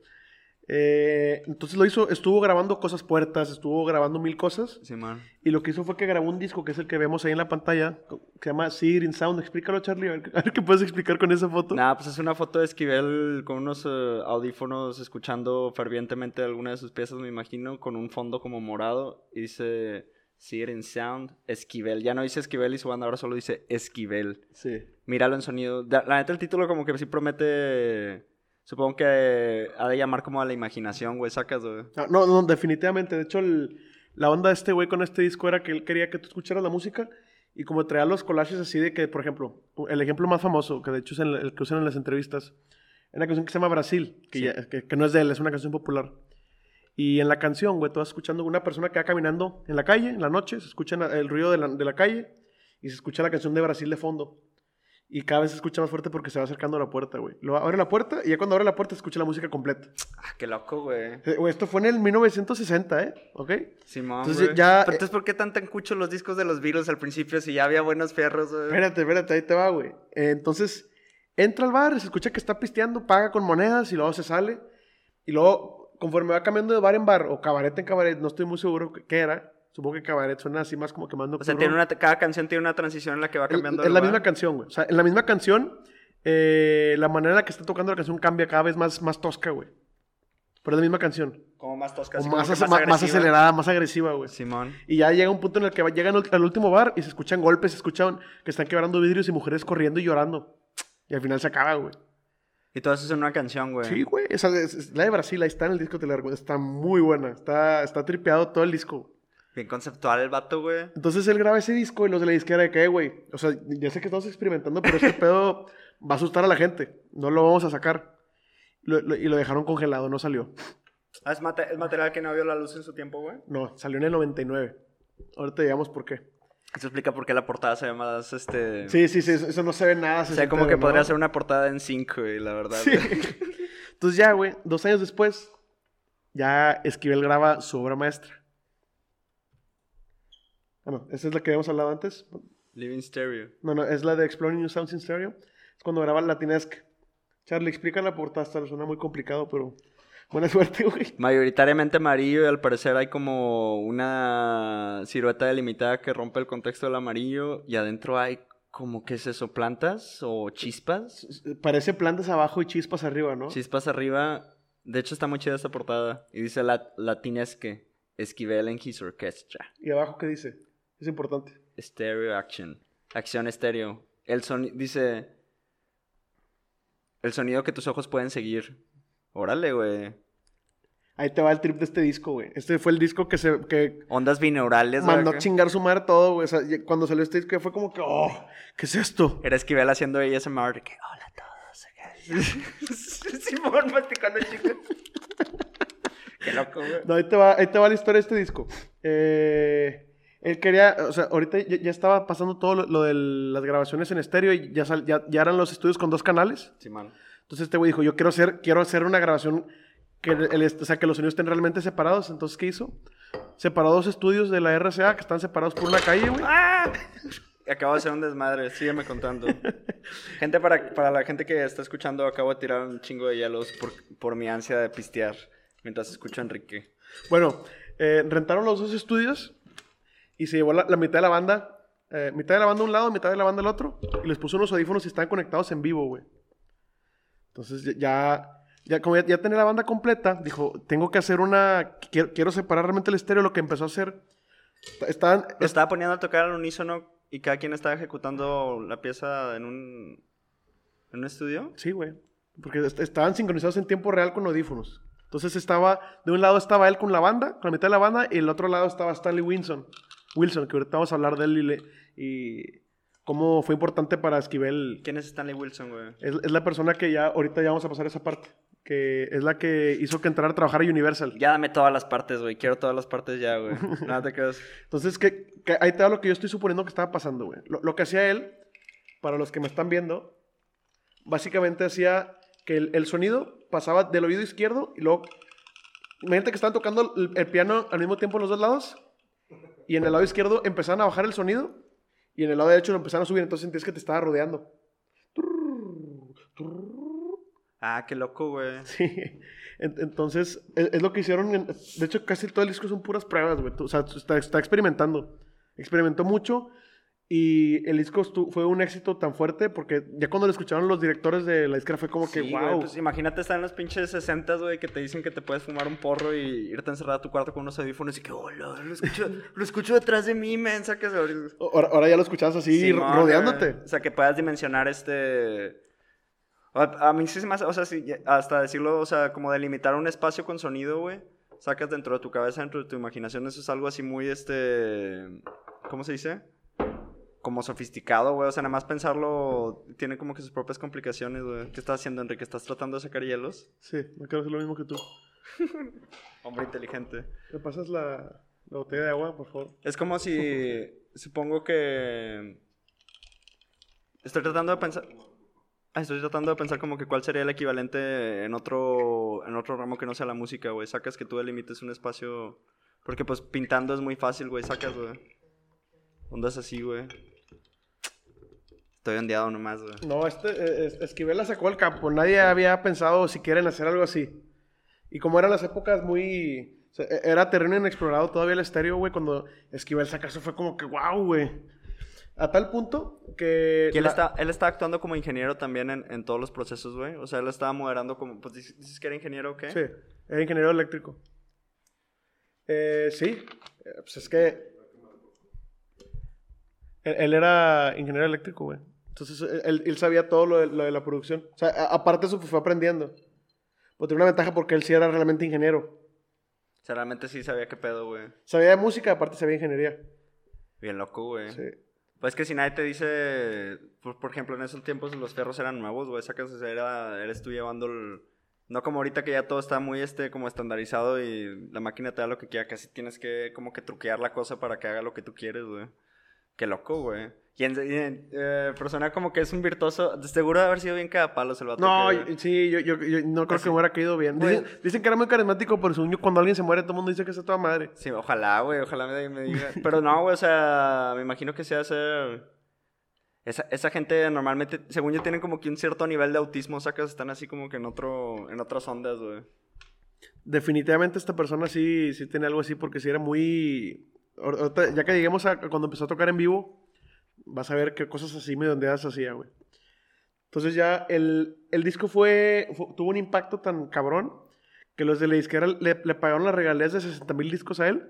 Eh, entonces lo hizo, estuvo grabando cosas puertas, estuvo grabando mil cosas. Simón. Y lo que hizo fue que grabó un disco, que es el que vemos ahí en la pantalla, que se llama in Sound. Explícalo, Charlie, a ver, a ver qué puedes explicar con esa foto. Nada, pues es una foto de Esquivel con unos eh, audífonos escuchando fervientemente alguna de sus piezas, me imagino, con un fondo como morado. Y dice in Sound, Esquivel. Ya no dice Esquivel y su banda, ahora solo dice Esquivel. Sí. Míralo en sonido. La neta, el título como que sí promete. Supongo que ha de llamar como a la imaginación, güey. Sacas, güey. Ah, No, no, definitivamente. De hecho, el- la onda de este güey con este disco era que él quería que tú escucharas la música y como traía los collages así de que, por ejemplo, el ejemplo más famoso, que de hecho es el, el que usan en las entrevistas, es una canción que se llama Brasil, que, Sí. ya- que, que no es de él, es una canción popular. Y en la canción, güey, tú vas escuchando una persona que va caminando en la calle, en la noche, se escucha el ruido de la, de la calle y se escucha la canción de Brasil de fondo. Y cada vez se escucha más fuerte porque se va acercando a la puerta, güey. Lo abre la puerta y ya cuando abre la puerta se escucha la música completa. Ah, qué loco, güey. Eh, güey, Esto fue en el 1960, ¿eh? ¿Ok? Simón, Entonces, ya, Pero eh, entonces, ¿por qué tan tan cucho los discos de los Beatles al principio si ya había buenos fierros, güey? Espérate, espérate, ahí te va, güey. Eh, entonces, entra al bar, se escucha que está pisteando, paga con monedas y luego se sale. Y luego, conforme va cambiando de bar en bar o cabaret en cabaret, no estoy muy seguro qué era. Supongo que cabaret suena así más como que más O sea, tiene una, cada canción tiene una transición en la que va cambiando. Es la misma canción, güey. O sea, en la misma canción, eh, la manera en la que está tocando la canción cambia cada vez más, más tosca, güey. Pero es la misma canción. Como más tosca, O como más, más más- acelerada, más agresiva, güey. Simón. Y ya llega un punto en el que va- llegan al- último bar y se escuchan golpes, se escuchan que están quebrando vidrios y mujeres corriendo y llorando. Y al final se acaba, güey. Y todo eso es en una canción, güey. Sí, güey. Esa es, es la de Brasil, ahí está en el disco te la recomiendo. Está muy buena. Está, está tripeado todo el disco. Bien conceptual el vato, güey. Entonces él graba ese disco y los de la disquera de que, "Eh, güey. O sea, ya sé que estamos experimentando, pero este *laughs* pedo va a asustar a la gente. No lo vamos a sacar. lo- lo- y lo dejaron congelado, no salió. Ah, es, mate- es material que no vio la luz en su tiempo, güey. No, salió en el 99. Ahorita digamos por qué. Eso explica por qué la portada se ve más, este... Sí, sí, sí, eso, eso no se ve nada. O sea, como que podría ser una portada en 5, güey, la verdad. Sí. *laughs* Entonces ya, güey, dos años después, ya Esquivel graba su obra maestra. Bueno, esa es la que habíamos hablado antes. Living Stereo. No, no, es la de Exploring New Sounds in Stereo. Es cuando graba Latinesque. Charlie, explica la portada, hasta suena muy complicado, pero buena *laughs* suerte, güey. Mayoritariamente amarillo y al parecer hay como una silueta delimitada que rompe el contexto del amarillo y adentro hay como, ¿qué es eso? ¿Plantas o chispas? Parece plantas abajo y chispas arriba, ¿no? Chispas arriba. De hecho está muy chida esta portada. Y dice la latinesque. Esquivel en his orchestra. ¿Y abajo qué dice? Es importante. Stereo action. Acción estéreo. El sonido, dice... El sonido que tus ojos pueden seguir. Órale, güey. Ahí te va el trip de este disco, güey. Este fue el disco que se que Ondas binaurales. mandó acá. a chingar su madre todo, güey. O sea, ya- cuando salió este disco ya fue como que, oh, ¿qué es esto? Era Esquivel haciendo ASMR de que hola a todos. *laughs* Simón masticando chicle. Qué loco, güey. No, ahí te va, ahí te va la historia de este disco. Eh, él quería, o sea, ahorita ya, ya estaba pasando todo lo, lo de las grabaciones en estéreo y ya, sal- ya, ya eran los estudios con dos canales. Simón. Entonces este güey dijo, yo quiero hacer, quiero hacer una grabación que, el, o sea, que los sonidos estén realmente separados. Entonces, ¿qué hizo? Separó dos estudios de la RCA que están separados por una calle, güey. ¡Ah! Acabo de hacer un desmadre, sígueme contando. *laughs* gente, para, para la gente que está escuchando, acabo de tirar un chingo de hielos por, por mi ansia de pistear mientras escucho a Enrique. Bueno, eh, rentaron los dos estudios y se llevó la, la mitad de la banda. eh, mitad de la banda a un lado, mitad de la banda al otro. Y les puso unos audífonos y estaban conectados en vivo, güey. Entonces ya- ya, como ya, ya tenía la banda completa, dijo, tengo que hacer una... Quiero, quiero separar realmente el estéreo. Lo que empezó a hacer... Estaban... Lo estaba poniendo a tocar al unísono y cada quien estaba ejecutando la pieza en un, en un estudio. Sí, güey. Porque est- estaban sincronizados en tiempo real con audífonos. Entonces estaba, de un lado estaba él con la banda, con la mitad de la banda, y el otro lado estaba Stanley Wilson. Wilson, que ahorita vamos a hablar de él y, le- y cómo fue importante para Esquivel. ¿Quién es Stanley Wilson, güey? Es, es la persona que ya, ahorita ya vamos a pasar esa parte, que es la que hizo que entrara a trabajar a Universal. Ya dame todas las partes, güey. Quiero todas las partes ya, güey. *laughs* Nada te creas. Entonces, que, que ahí te da lo que yo estoy suponiendo que estaba pasando, güey. Lo, lo que hacía él, para los que me están viendo, básicamente hacía que el, el sonido pasaba del oído izquierdo y luego... Imagínate que estaban tocando el, el piano al mismo tiempo en los dos lados y en el lado izquierdo empezaban a bajar el sonido y en el lado derecho lo empezaban a subir, entonces sentías que te estaba rodeando. Ah, qué loco, güey. *laughs* Sí. En- Entonces, es, es lo que hicieron. en- de hecho, casi todo el disco son puras pruebas, güey. O sea, está, está experimentando. Experimentó mucho. Y el disco fue un éxito tan fuerte porque ya cuando lo escucharon los directores de la disquera fue como que, güey, wow. pues imagínate estar en los pinches 60, güey, que te dicen que te puedes fumar un porro y irte a encerrar a tu cuarto con unos audífonos y que, hola, lo escucho, lo escucho detrás de mí, men, sacas ahora, ahora ya lo escuchabas así, rodeándote. güey. O sea, que puedas dimensionar este... A, a mí sí se me hace, o sea, sí, hasta decirlo, o sea, como delimitar un espacio con sonido, güey. Sacas dentro de tu cabeza, dentro de tu imaginación, eso es algo así muy, este... ¿Cómo se dice? Como sofisticado, güey. O sea, nada más pensarlo tiene como que sus propias complicaciones, güey. ¿Qué estás haciendo, Enrique? ¿Estás tratando de sacar hielos? Sí, no quiero hacer lo mismo que tú. *laughs* Hombre inteligente. ¿Me pasas la, la botella de agua, por favor? Es como si, supongo que... Estoy tratando de pensar... Ah, Estoy tratando de pensar como que cuál sería el equivalente en otro, en otro ramo que no sea la música, güey. Sacas que tú delimites un espacio... Porque pues pintando es muy fácil, güey. Sacas, güey. Ondas así, güey. Estoy ondeado nomás, güey. No, este, eh, es- Esquivel la sacó al campo. Nadie había pensado si quieren hacer algo así. Y como eran las épocas muy... o sea, e- era terreno inexplorado todavía el estéreo, güey. Cuando Esquivel saca eso fue como que wow, güey. A tal punto que... Y él, la- está, él está actuando como ingeniero también en, en todos los procesos, güey. O sea, él estaba moderando como... Pues dices que era ingeniero, ¿o qué? Sí, era ingeniero eléctrico. Eh, sí, eh, pues es que... Él, él era ingeniero eléctrico, güey. Entonces él, él sabía todo lo de, lo de la producción. O sea, a- aparte eso pues, fue aprendiendo. Pues tenía una ventaja porque él sí era realmente ingeniero. O sea, realmente sí sabía qué pedo, güey. Sabía de música, aparte sabía de ingeniería. Bien loco, güey. Sí. Pues que si nadie te dice, por, por ejemplo, en esos tiempos los ferros eran nuevos, güey, sacas, era, eres tú llevando el, No como ahorita que ya todo está muy este como estandarizado y la máquina te da lo que quiera, casi tienes que como que truquear la cosa para que haga lo que tú quieres, güey. Qué loco, güey. Y en- eh, persona como que es un virtuoso, seguro de haber sido bien cada palo el vato. No, que- y- sí, yo, yo, yo no creo Así. que me hubiera caído bien. Dicen, dicen que era muy carismático, pero según yo, cuando alguien se muere, todo el mundo dice que es toda madre. Sí, ojalá, güey, ojalá me, me diga. *laughs* Pero no, güey, o sea, me imagino que sea hacer... Esa, esa gente normalmente, según yo, tienen como que un cierto nivel de autismo, sacas, están así como que en otro, en otras ondas, güey. Definitivamente esta persona sí, sí tiene algo así, porque sí era muy... ya que lleguemos a cuando empezó a tocar en vivo, vas a ver qué cosas así medio ondeadas hacía, güey. Entonces ya el, el disco fue, fue- tuvo un impacto tan cabrón que los de la disquera le, le pagaron las regalías de 60 mil discos a él.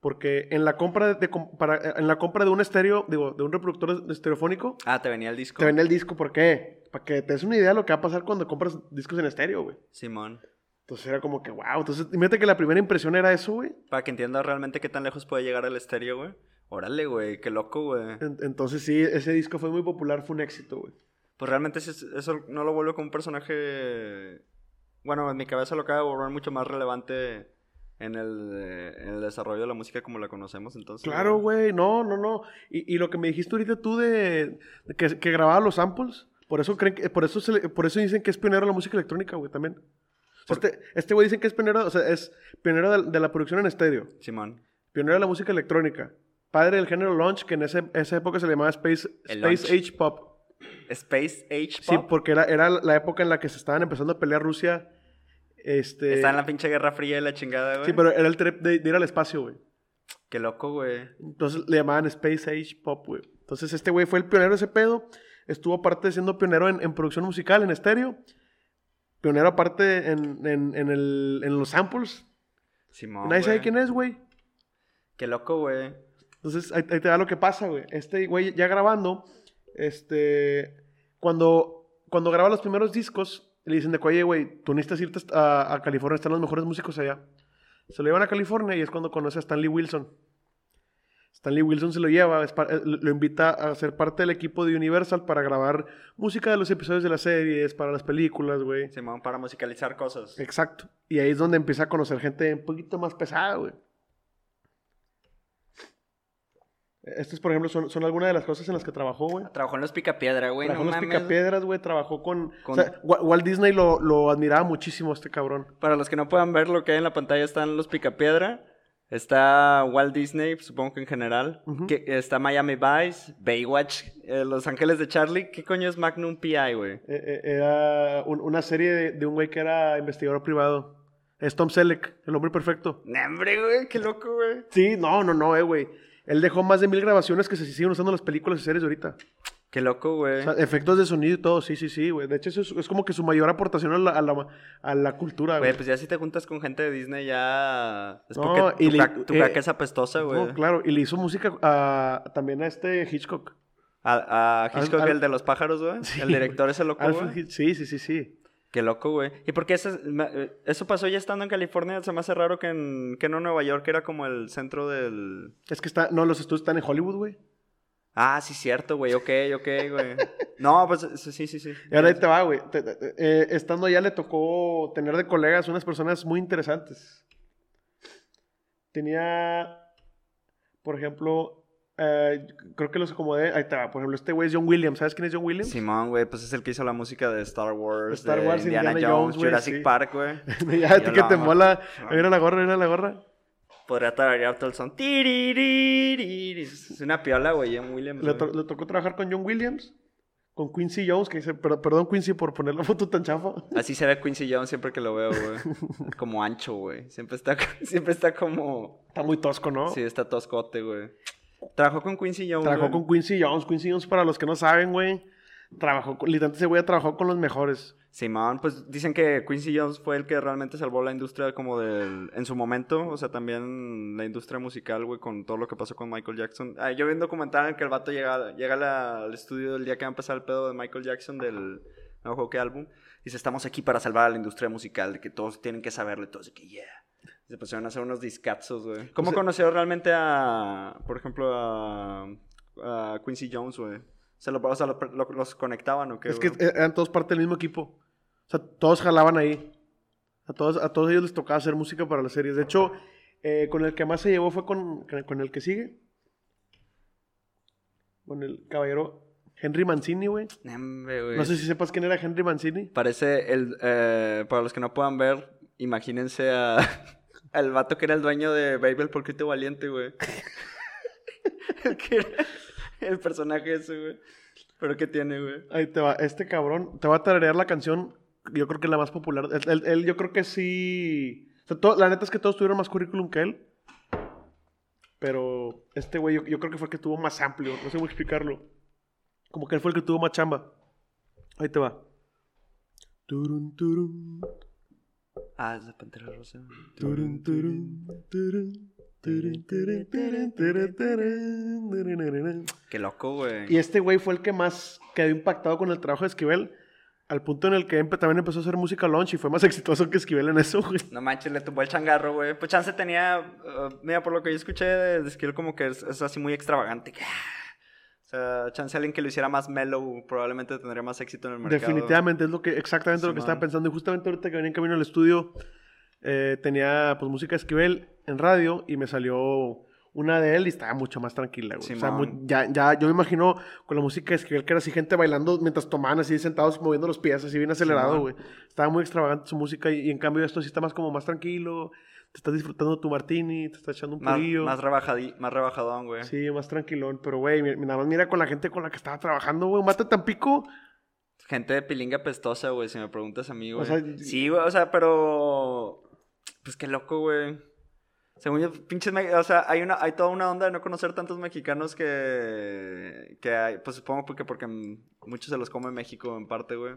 Porque en la compra de, de para, en la compra de un estéreo, digo, de un reproductor estereofónico, Ah, te venía el disco. te ven el disco. ¿Por qué? Para que te des una idea de lo que va a pasar cuando compras discos en estéreo, güey. Simón. Entonces era como que, wow. Entonces, imagínate que la primera impresión era eso, güey. Para que entiendas realmente qué tan lejos puede llegar el estéreo, güey. Órale, güey, qué loco, güey. En- Entonces sí, ese disco fue muy popular, fue un éxito, güey. Pues realmente eso, no lo vuelve como un personaje... Bueno, en mi cabeza lo acaba de volver mucho más relevante en el, en el desarrollo de la música como la conocemos, entonces... Claro, güey, no, no, no. Y, y lo que me dijiste ahorita tú de, de que, que grababa los samples, por eso creen que, por eso se le- por eso dicen que es pionero de la música electrónica, güey, también. O sea, este, este güey dicen que es pionero, o sea, es pionero de, de la producción en estéreo, Simón. pionero de la música electrónica, padre del género launch, que en ese- esa época se le llamaba Space, Space. Age Pop. Space Age Sí, Pop. porque era, era la época en la que se estaban empezando a pelear Rusia. Este, Está en la pinche Guerra Fría y la chingada, güey. Sí, pero era el trip de, de ir al espacio, güey. Qué loco, güey. Entonces le llamaban Space Age Pop, güey. Entonces este güey fue el pionero de ese pedo. Estuvo aparte siendo pionero en, en producción musical, en estéreo. Pionero aparte en, en, en el, en los samples. Simón, Nadie sabe quién es, güey. Qué loco, güey. Entonces ahí, ahí te da lo que pasa, güey. Este güey ya grabando, este, cuando, cuando graba los primeros discos, le dicen de que, oye, güey, tú necesitas irte a, a California, están los mejores músicos allá. Se lo llevan a California y es cuando conoce a Stanley Wilson. Stanley Wilson se lo lleva, es eh, lo invita a ser parte del equipo de Universal para grabar música de los episodios de las series, para las películas, güey. Simón, para musicalizar cosas. Exacto. Y ahí es donde empieza a conocer gente un poquito más pesada, güey. Estas, por ejemplo, son, son algunas de las cosas en las que trabajó, güey. Trabajó en los Picapiedra, güey. Trabajó no en los mames. Picapiedras, güey. Trabajó con... Con- O sea, Wa- Walt Disney lo, lo admiraba muchísimo, este cabrón. Para los que no puedan ver lo que hay en la pantalla, están los Picapiedra. Está Walt Disney, supongo que en general. Que, está Miami Vice, Baywatch, eh, Los Ángeles de Charlie. ¿Qué coño es Magnum PI, güey? Eh, eh, era un- una serie de, de un güey que era investigador privado. Es Tom Selleck, el hombre perfecto. ¡Hombre, güey! ¡Qué loco, güey! Sí, no, no, no, eh, güey. Él dejó más de mil grabaciones que se siguen usando en las películas y series de ahorita. ¡Qué loco, güey! O sea, efectos de sonido y todo, sí, sí, sí, güey. De hecho, eso es, es como que su mayor aportación a la, a la, a la cultura, Güey, güey. pues ya si te juntas con gente de Disney ya... Es No, porque y tu, le- ca- tu eh, caca es apestosa, güey. No, claro, y le hizo música a- también a este Hitchcock. A, a Hitchcock, Al- al- el de los pájaros, güey. *laughs* Sí, el director ese loco, güey. Sí, sí, sí, sí. Qué loco, güey. ¿Y por qué eso, eh, eso pasó ya estando en California? Se me hace raro que, en, que no en Nueva York era como el centro del... Es que está, no, los estudios están en Hollywood, güey. Ah, sí, cierto, güey. Ok, ok, güey. *laughs* No, pues sí, sí, sí. Y ahora ahí te va, güey. Eh, estando allá le tocó tener de colegas unas personas muy interesantes. Tenía, por ejemplo, eh, creo que los acomodé. Ahí va, por ejemplo, este güey es John Williams. ¿Sabes quién es John Williams? Simón, güey, pues es el que hizo la música de Star Wars, Star de Wars, Indiana, Indiana Jones, Jurassic sí. Park, güey. *laughs* ya, a ti que te mola. Mira la gorra, mira la gorra. Podría tararear todo el son. Es una piola, güey, John Williams. Le, güey. to- le tocó trabajar con John Williams, con Quincy Jones, que dice, pero, perdón Quincy por poner la foto tan chafa. *laughs* Así se ve Quincy Jones siempre que lo veo, güey. *laughs* Como ancho, güey. Siempre está, siempre está como... Está muy tosco, ¿no? Sí, está toscote, güey. Trabajó con Quincy Jones, Trabajó con Quincy Jones. Quincy Jones, para los que no saben, güey, trabajó con, literalmente ese güey trabajó con los mejores. Simón, pues dicen que Quincy Jones fue el que realmente salvó la industria como del... En su momento, o sea, también la industria musical, güey, con todo lo que pasó con Michael Jackson. Ah, yo vi un documental en que el vato llega, llega la- al estudio el día que va a empezar el pedo de Michael Jackson del... No juego qué álbum. Dice, estamos aquí para salvar a la industria musical, de que todos tienen que saberlo y todos de que, yeah. Se pusieron a hacer unos discatsos, güey. ¿Cómo O sea- conoció realmente a, por ejemplo, a, a Quincy Jones, güey? ¿Se lo, o sea, lo- lo- los conectaban o qué, es que güey? eh, eran todos parte del mismo equipo. O sea, todos jalaban ahí. A todos, a todos ellos les tocaba hacer música para las series. De hecho, eh, con el que más se llevó fue con, con el que sigue. Con el caballero Henry Mancini, güey. No sé si sepas quién era Henry Mancini. Parece el. eh, para los que no puedan ver, imagínense a. al vato que era el dueño de Baby el Porquito Valiente, güey. el *laughs* *laughs* que era el personaje ese, güey. Pero ¿qué tiene, güey? Ahí te va. Este cabrón te va a tararear la canción. Yo creo que la más popular. Él, él- él, yo creo que sí. O sea, la neta es que todos tuvieron más currículum que él. Pero este güey, yo, yo creo que fue el que tuvo más amplio. No sé cómo explicarlo. Como que él fue el que tuvo más chamba. Ahí te va. Turun, turun, Ah, es de Pantera Rosa. Qué loco, güey. Y este güey fue el que más quedó impactado con el trabajo de Esquivel. Al punto en el que también empezó a hacer música launch y fue más *laughs* exitoso que Esquivel en eso, güey. No manches, le tumbó el changarro, güey. Pues Chance tenía. Eh, mira, por lo que yo escuché de Esquivel, como que es, es así muy extravagante. Ah, o sea, Chance alguien que lo hiciera más mellow probablemente tendría más éxito en el mercado. Definitivamente es lo que, exactamente lo que Simón. estaba pensando. Y justamente ahorita que venía en camino al estudio, eh, tenía pues música de Esquivel en radio y me salió una de él y estaba mucho más tranquila, güey. O sea, Simón. mu- ya, ya, yo me imagino con la música de Esquivel que era así gente bailando mientras tomaban así sentados moviendo los pies así bien acelerado, Simón. güey. Estaba muy extravagante su música y, y en cambio esto sí está más como más tranquilo. Te estás disfrutando tu martini, te estás echando un Más, purillo. más, rebajadi- más rebajadón, güey. Sí, más tranquilón. Pero, güey, nada más mira con la gente con la que estaba trabajando, güey. Mate Tampico. Gente de pilinga pestosa, güey, si me preguntas a mí, O güey. sea, sí, güey, o sea, pero... Pues qué loco, güey. Según yo, pinches... me- O sea, hay, una, hay toda una onda de no conocer tantos mexicanos que... Que hay... Pues supongo porque, porque muchos se los come México en parte, güey.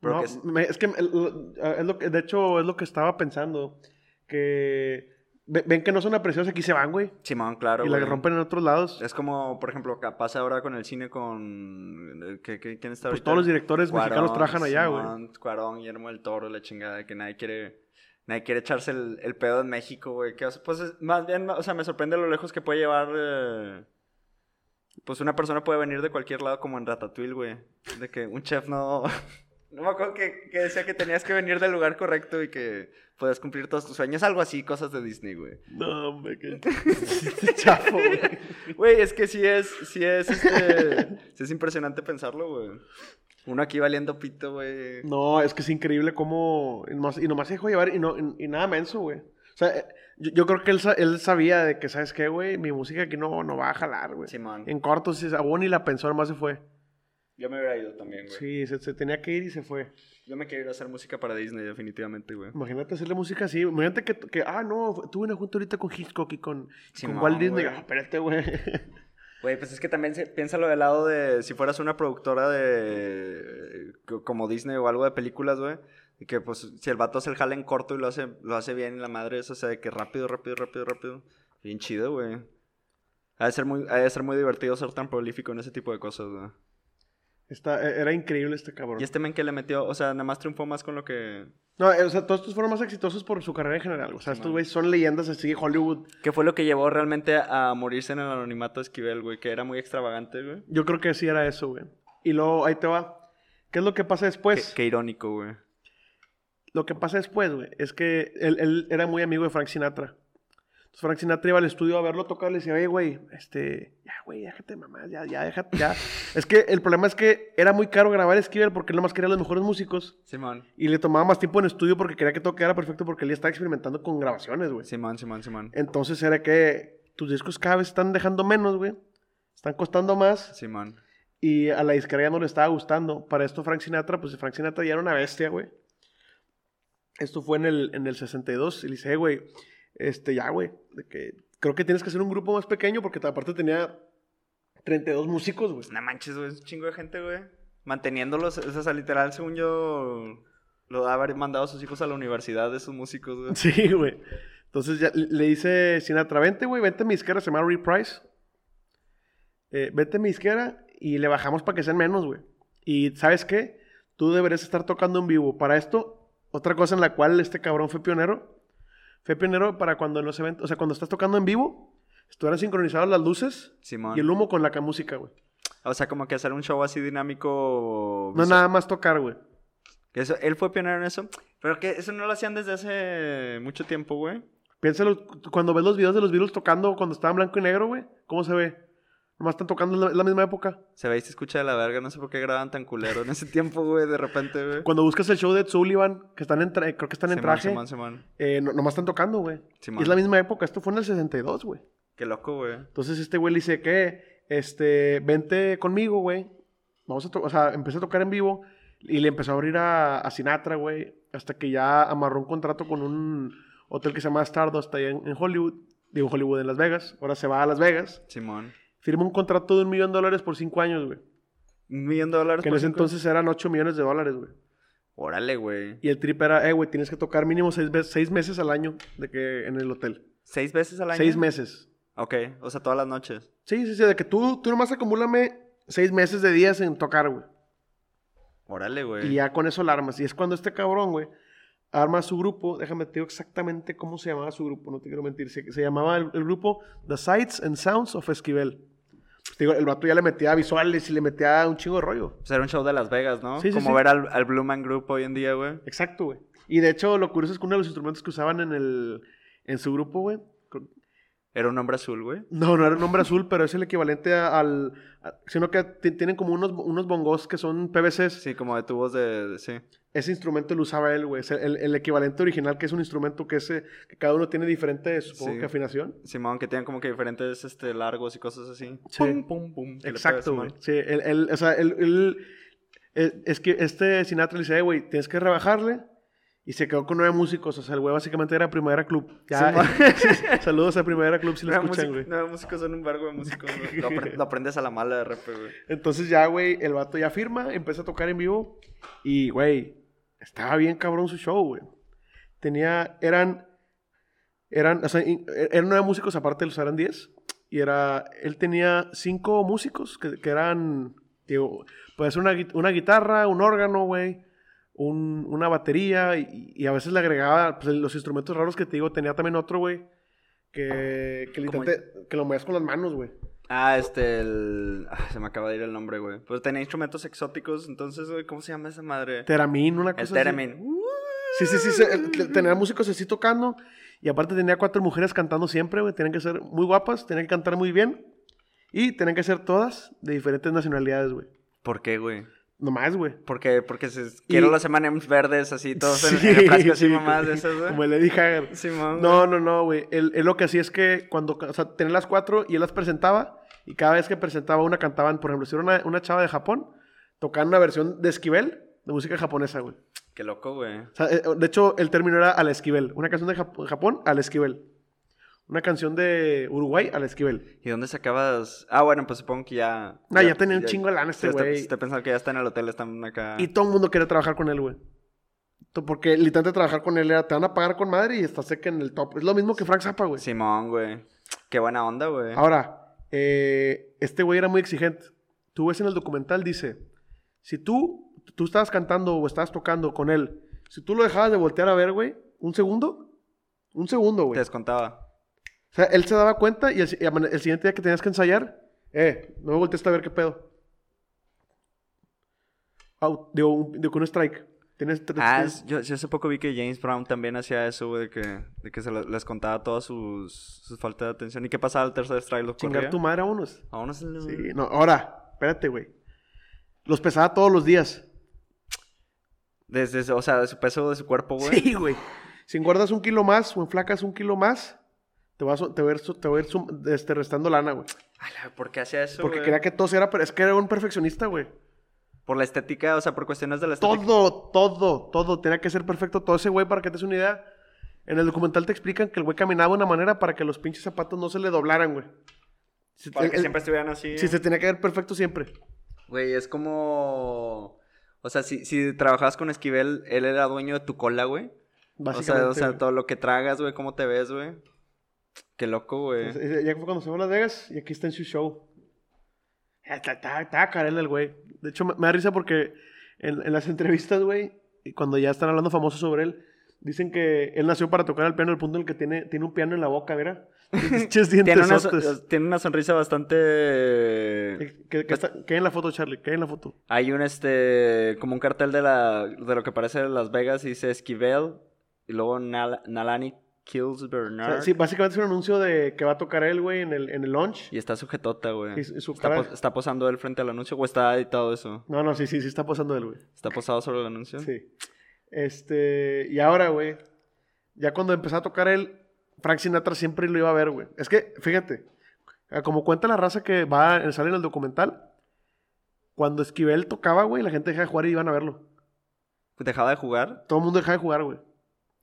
Pero No, que es- es que el- es lo que, de hecho, es lo que estaba pensando. Que ve- ven que no son apreciados, aquí se van, güey. Simón, claro, y la güey. rompen en otros lados. Es como, por ejemplo, pasa ahora con el cine con... eh, ¿qué- qué- ¿Quién está Pues ahorita? todos los directores mexicanos trabajan allá, güey. Simón, Cuarón, Guillermo del Toro, la chingada, que nadie quiere... Nadie quiere echarse el, el pedo en México, güey. Que, pues, es- más bien, o sea, me sorprende lo lejos que puede llevar... eh, Pues una persona puede venir de cualquier lado como en Ratatouille, güey. De que un chef no... No me acuerdo que, que decía que tenías que venir del lugar correcto y que puedes cumplir todos tus sueños. Algo así, cosas de Disney, güey. No, hombre, que *laughs* chafo, güey. Güey, es que sí es, sí es, este, sí es impresionante pensarlo, güey. Uno aquí valiendo pito, güey. No, es que es increíble cómo... Y nomás, y nomás se dejó llevar y, no, y, y nada menso, güey. O sea, eh, yo, yo creo que él, él sabía de que, ¿sabes qué, güey? Mi música aquí no, no va a jalar, güey. Simón. En corto, sí, a vos ni la pensó, nomás se fue. Yo me hubiera ido también, güey. Sí, se, se tenía que ir y se fue. Yo me quiero ir a hacer música para Disney, definitivamente, güey. Imagínate hacerle música así. Imagínate que, que ah, no, tuve una junta ahorita con Hitchcock y con, con Walt Disney. Ah, espérate, güey. *laughs* Güey, pues es que también se, piénsalo del lado de si fueras una productora de co- como Disney o algo de películas, güey. Y que pues si el vato hace el jale en corto y lo hace, lo hace bien y la madre es, o sea, de que rápido, rápido, rápido, rápido. Bien chido, güey. Ha de ser muy, ha de ser muy divertido ser tan prolífico en ese tipo de cosas, güey. Está, e- era increíble este cabrón. Y este men que le metió, o sea, nada más triunfó más con lo que... No, eh, o sea, todos estos fueron más exitosos por su carrera en general. O sea, estos güeyes son leyendas así de Hollywood. ¿Qué fue lo que llevó realmente a morirse en el anonimato de Esquivel, güey? Que era muy extravagante, güey. Yo creo que sí era eso, güey. Y luego, ahí te va. ¿Qué es lo que pasa después? Qué, qué irónico, güey. Lo que pasa después, güey, es que él, él era muy amigo de Frank Sinatra. Entonces Frank Sinatra iba al estudio a verlo tocar y le decía, oye, güey, este, ya, güey, déjate, mamá, ya, ya, déjate, ya. *laughs* es que el problema es que era muy caro grabar Esquivel porque él nomás quería los mejores músicos. Simón. Y le tomaba más tiempo en estudio porque quería que todo quedara perfecto porque él ya estaba experimentando con grabaciones, güey. Simón, Simón, Simón. Entonces era que tus discos cada vez están dejando menos, güey. Están costando más Simón. y a la disquera no le estaba gustando. Para esto Frank Sinatra, pues Frank Sinatra ya era una bestia, güey. Esto fue en el, en el 62 y le dice, "Eh, güey, este, ya, güey, de que creo que tienes que hacer un grupo más pequeño porque aparte tenía 32 músicos, güey. No manches, güey, es un chingo de gente, güey. Manteniéndolos, o sea, literal, según yo, lo haber mandado a sus hijos a la universidad de sus músicos, güey. *laughs* Sí, güey. Entonces ya le dice Sinatra, vente, güey, vente a mi disquera, se llama Reprise. Eh, vente a mi disquera y le bajamos para que sean menos, güey. Y ¿sabes qué? Tú deberías estar tocando en vivo. Para esto, otra cosa en la cual este cabrón fue pionero. Fue pionero para cuando en los eventos, o sea, cuando estás tocando en vivo, estuvieran sincronizadas las luces Simón. y el humo con la ca- música, güey. O sea, como que hacer un show así dinámico. No nada más tocar, güey. Eso, él fue pionero en eso. Pero que eso no lo hacían desde hace mucho tiempo, güey. Piénsalo, cuando ves los videos de los Beatles tocando cuando estaban blanco y negro, güey, ¿cómo se ve? Nomás están tocando en la, en la misma época. Se ve y se escucha de la verga. No sé por qué grababan tan culero en ese tiempo, güey, de repente, güey. Cuando buscas el show de Ed Sullivan, que están en creo que están en traje, Simón, Simón. eh, no- nomás están tocando, güey. Y es la misma época, esto fue en el 62, güey. Qué loco, güey. Entonces este güey le dice que, este, vente conmigo, güey. Vamos a, to- o sea, empecé a tocar en vivo y le empezó a abrir a, a Sinatra, güey, hasta que ya amarró un contrato con un hotel que se llama Stardust ahí en, en Hollywood, digo Hollywood en Las Vegas, ahora se va a Las Vegas, Simón. Firma un contrato de un millón de dólares por cinco años, güey, Un millón de dólares que en ese cinco- entonces eran ocho millones de dólares, güey. Órale, güey. Y el trip era, eh, güey, tienes que tocar mínimo seis, seis meses al año de que en el hotel. ¿Seis veces al año? Seis meses. Ok, o sea, todas las noches. Sí, sí, sí, de que tú, tú nomás acumúlame seis meses de días en tocar, güey. Órale, güey. Y ya con eso la armas. Y es cuando este cabrón, güey, arma su grupo. Déjame te digo exactamente cómo se llamaba su grupo, no te quiero mentir. Se, se llamaba el, el grupo The Sights and Sounds of Esquivel. Digo, el vato ya le metía visuales y le metía un chingo de rollo. Pues era un show de Las Vegas, ¿no? Sí, sí, Como sí. ver al, al Blue Man Group hoy en día, güey. Exacto, güey. Y de hecho, lo curioso es que uno de los instrumentos que usaban en, el, en su grupo, güey. Era un hombre azul, güey. No, no era un nombre azul, pero es el equivalente a- al. a- sino que ti- tienen como unos, unos bongos que son PVCs. Sí, como de tubos de... de- sí. Ese instrumento lo usaba él, güey. El, el equivalente original, que es un instrumento que, cada uno tiene diferente, supongo Sí. que afinación. Simón, que tienen como que diferentes este, largos y cosas así. Sí. Pum, pum, pum. Exacto, güey. Sí, él, él- o sea, él- eh, es que este Sinatra le dice, "Eh, güey, tienes que rebajarle. Y se quedó con nueve músicos. O sea, el güey básicamente era Primavera Club. Ya, Simón. *laughs* saludos a Primavera Club si lo Nueve escuchan, güey. nueve músicos son un vergo de músicos, güey. Lo, apre- lo aprendes a la mala de rap, güey. Entonces ya, güey, el vato ya firma, empieza a tocar en vivo. Y, güey, estaba bien cabrón su show, güey. Tenía, eran, eran, o sea, in- eran nueve músicos aparte de los eran diez. Y era, él tenía cinco músicos que, que eran, digo, puede ser una, una guitarra, un órgano, güey, un- una batería. Y, y a veces le agregaba pues, los instrumentos raros que te digo. Tenía también otro, güey, que, que, lo movías con las manos, güey. Ah, este, el... ah, se me acaba de ir el nombre, güey. Pues tenía instrumentos exóticos, entonces, güey, ¿cómo se llama esa madre? Teramín, una cosa El así. Theremin. Sí, sí, sí. se- tenía músicos así tocando. Y aparte tenía cuatro mujeres cantando siempre, güey. Tenían que ser muy guapas, tenían que cantar muy bien. Y tenían que ser todas de diferentes nacionalidades, güey. ¿Por qué, güey? Nomás, güey. Porque, porque se... quiero Y- los M&M's verdes así, todos en, Sí, en el frasco así, sí, mamás de esas, güey. Como el Eddie Hager. Simón, No, no, no, güey. Él, él lo que hacía es que cuando, o sea, tenía las cuatro y él las presentaba. Y cada vez que presentaba una cantaban, por ejemplo, si era una, una chava de Japón, tocaban una versión de Esquivel de música japonesa, güey. Qué loco, güey. O sea, eh, de hecho, el término era al esquivel. Una canción de Jap- Japón al esquivel. Una canción de Uruguay al esquivel. ¿Y dónde sacabas? Ah, bueno, pues supongo que ya... Ah, ya tenía un chingo de lana este güey. Estoy pensando que ya está en el hotel, están acá... Y todo el mundo quiere trabajar con él, güey. Porque literalmente trabajar con él era, te van a pagar con madre y estás seca en el top. Es lo mismo que Frank Zappa, güey. Simón, güey. Qué buena onda, güey. Ahora, eh, este güey era muy exigente. Tú ves en el documental, dice, si tú, tú estabas cantando o estabas tocando con él, si tú lo dejabas de voltear a ver, güey, un segundo, un segundo, güey. Te descontaba. O sea, él se daba cuenta y el, y amane- el siguiente día que tenías que ensayar, eh, no me volteaste a ver qué pedo. Out, digo, un, digo, un strike. Tienes, Ah, tienes- es- yo, yo hace poco vi que James Brown también hacía eso, güey, de que, de que se lo- les contaba todas sus, sus faltas de atención. ¿Y qué pasaba al tercer strike? ¿Los chingar corría? tu madre a unos. A uno se le- Sí, no, ahora, espérate, güey. Los pesaba todos los días. Desde, o sea, de su peso, de su cuerpo, güey. Sí, güey. Si engordas un kilo más o enflacas un kilo más, te vas a, te a su- te va a ir sum- este, restando lana, güey. ¿Por qué hacía eso, Porque quería que todo era, es que era un perfeccionista, güey. Por la estética, o sea, por cuestiones de la estética. Todo, todo, todo. Tenía que ser perfecto. Todo ese güey, para que te des una idea. En el documental te explican que el güey caminaba de una manera para que los pinches zapatos no se le doblaran, güey. Si- Para que siempre estuvieran así. Sí, se tenía que ver perfecto siempre. Güey, es como... O sea, si, si trabajabas con Esquivel, él era dueño de tu cola, güey. O sea, o sea, todo lo que tragas, güey, cómo te ves, güey. Qué loco, güey. Entonces, Ya fue cuando se fue a Las Vegas y aquí está en su show. Eh, Está, está, está carel el güey. De hecho, me, me da risa porque en, en las entrevistas, güey, cuando ya están hablando famosos sobre él, Dicen que él nació para tocar el piano, el punto en el que tiene, tiene un piano en la boca, mira. *laughs* Tiene una, sotes. so- tiene una sonrisa bastante... Que, que- que está- que hay en la foto, Charlie, que hay en la foto. Hay un, este, como un cartel de, la, de lo que parece Las Vegas y dice Esquivel y luego Nal- Nalani Kills O Bernard. sea, sí, básicamente es un anuncio de que va a tocar él, güey, en el, en el launch. Y está sujetota, güey. Y su- Está, cara- pos- está posando él frente al anuncio o está editado eso. No, no, sí, sí, sí está posando él, güey. Está posado sobre el anuncio. Sí. Este, y ahora, güey, ya cuando empezó a tocar él, Frank Sinatra siempre lo iba a ver, güey. Es que, fíjate, como cuenta la raza que va, sale en el documental, cuando Esquivel tocaba, güey, la gente dejaba de jugar y iban a verlo. Dejaba de jugar Todo el mundo dejaba de jugar, güey.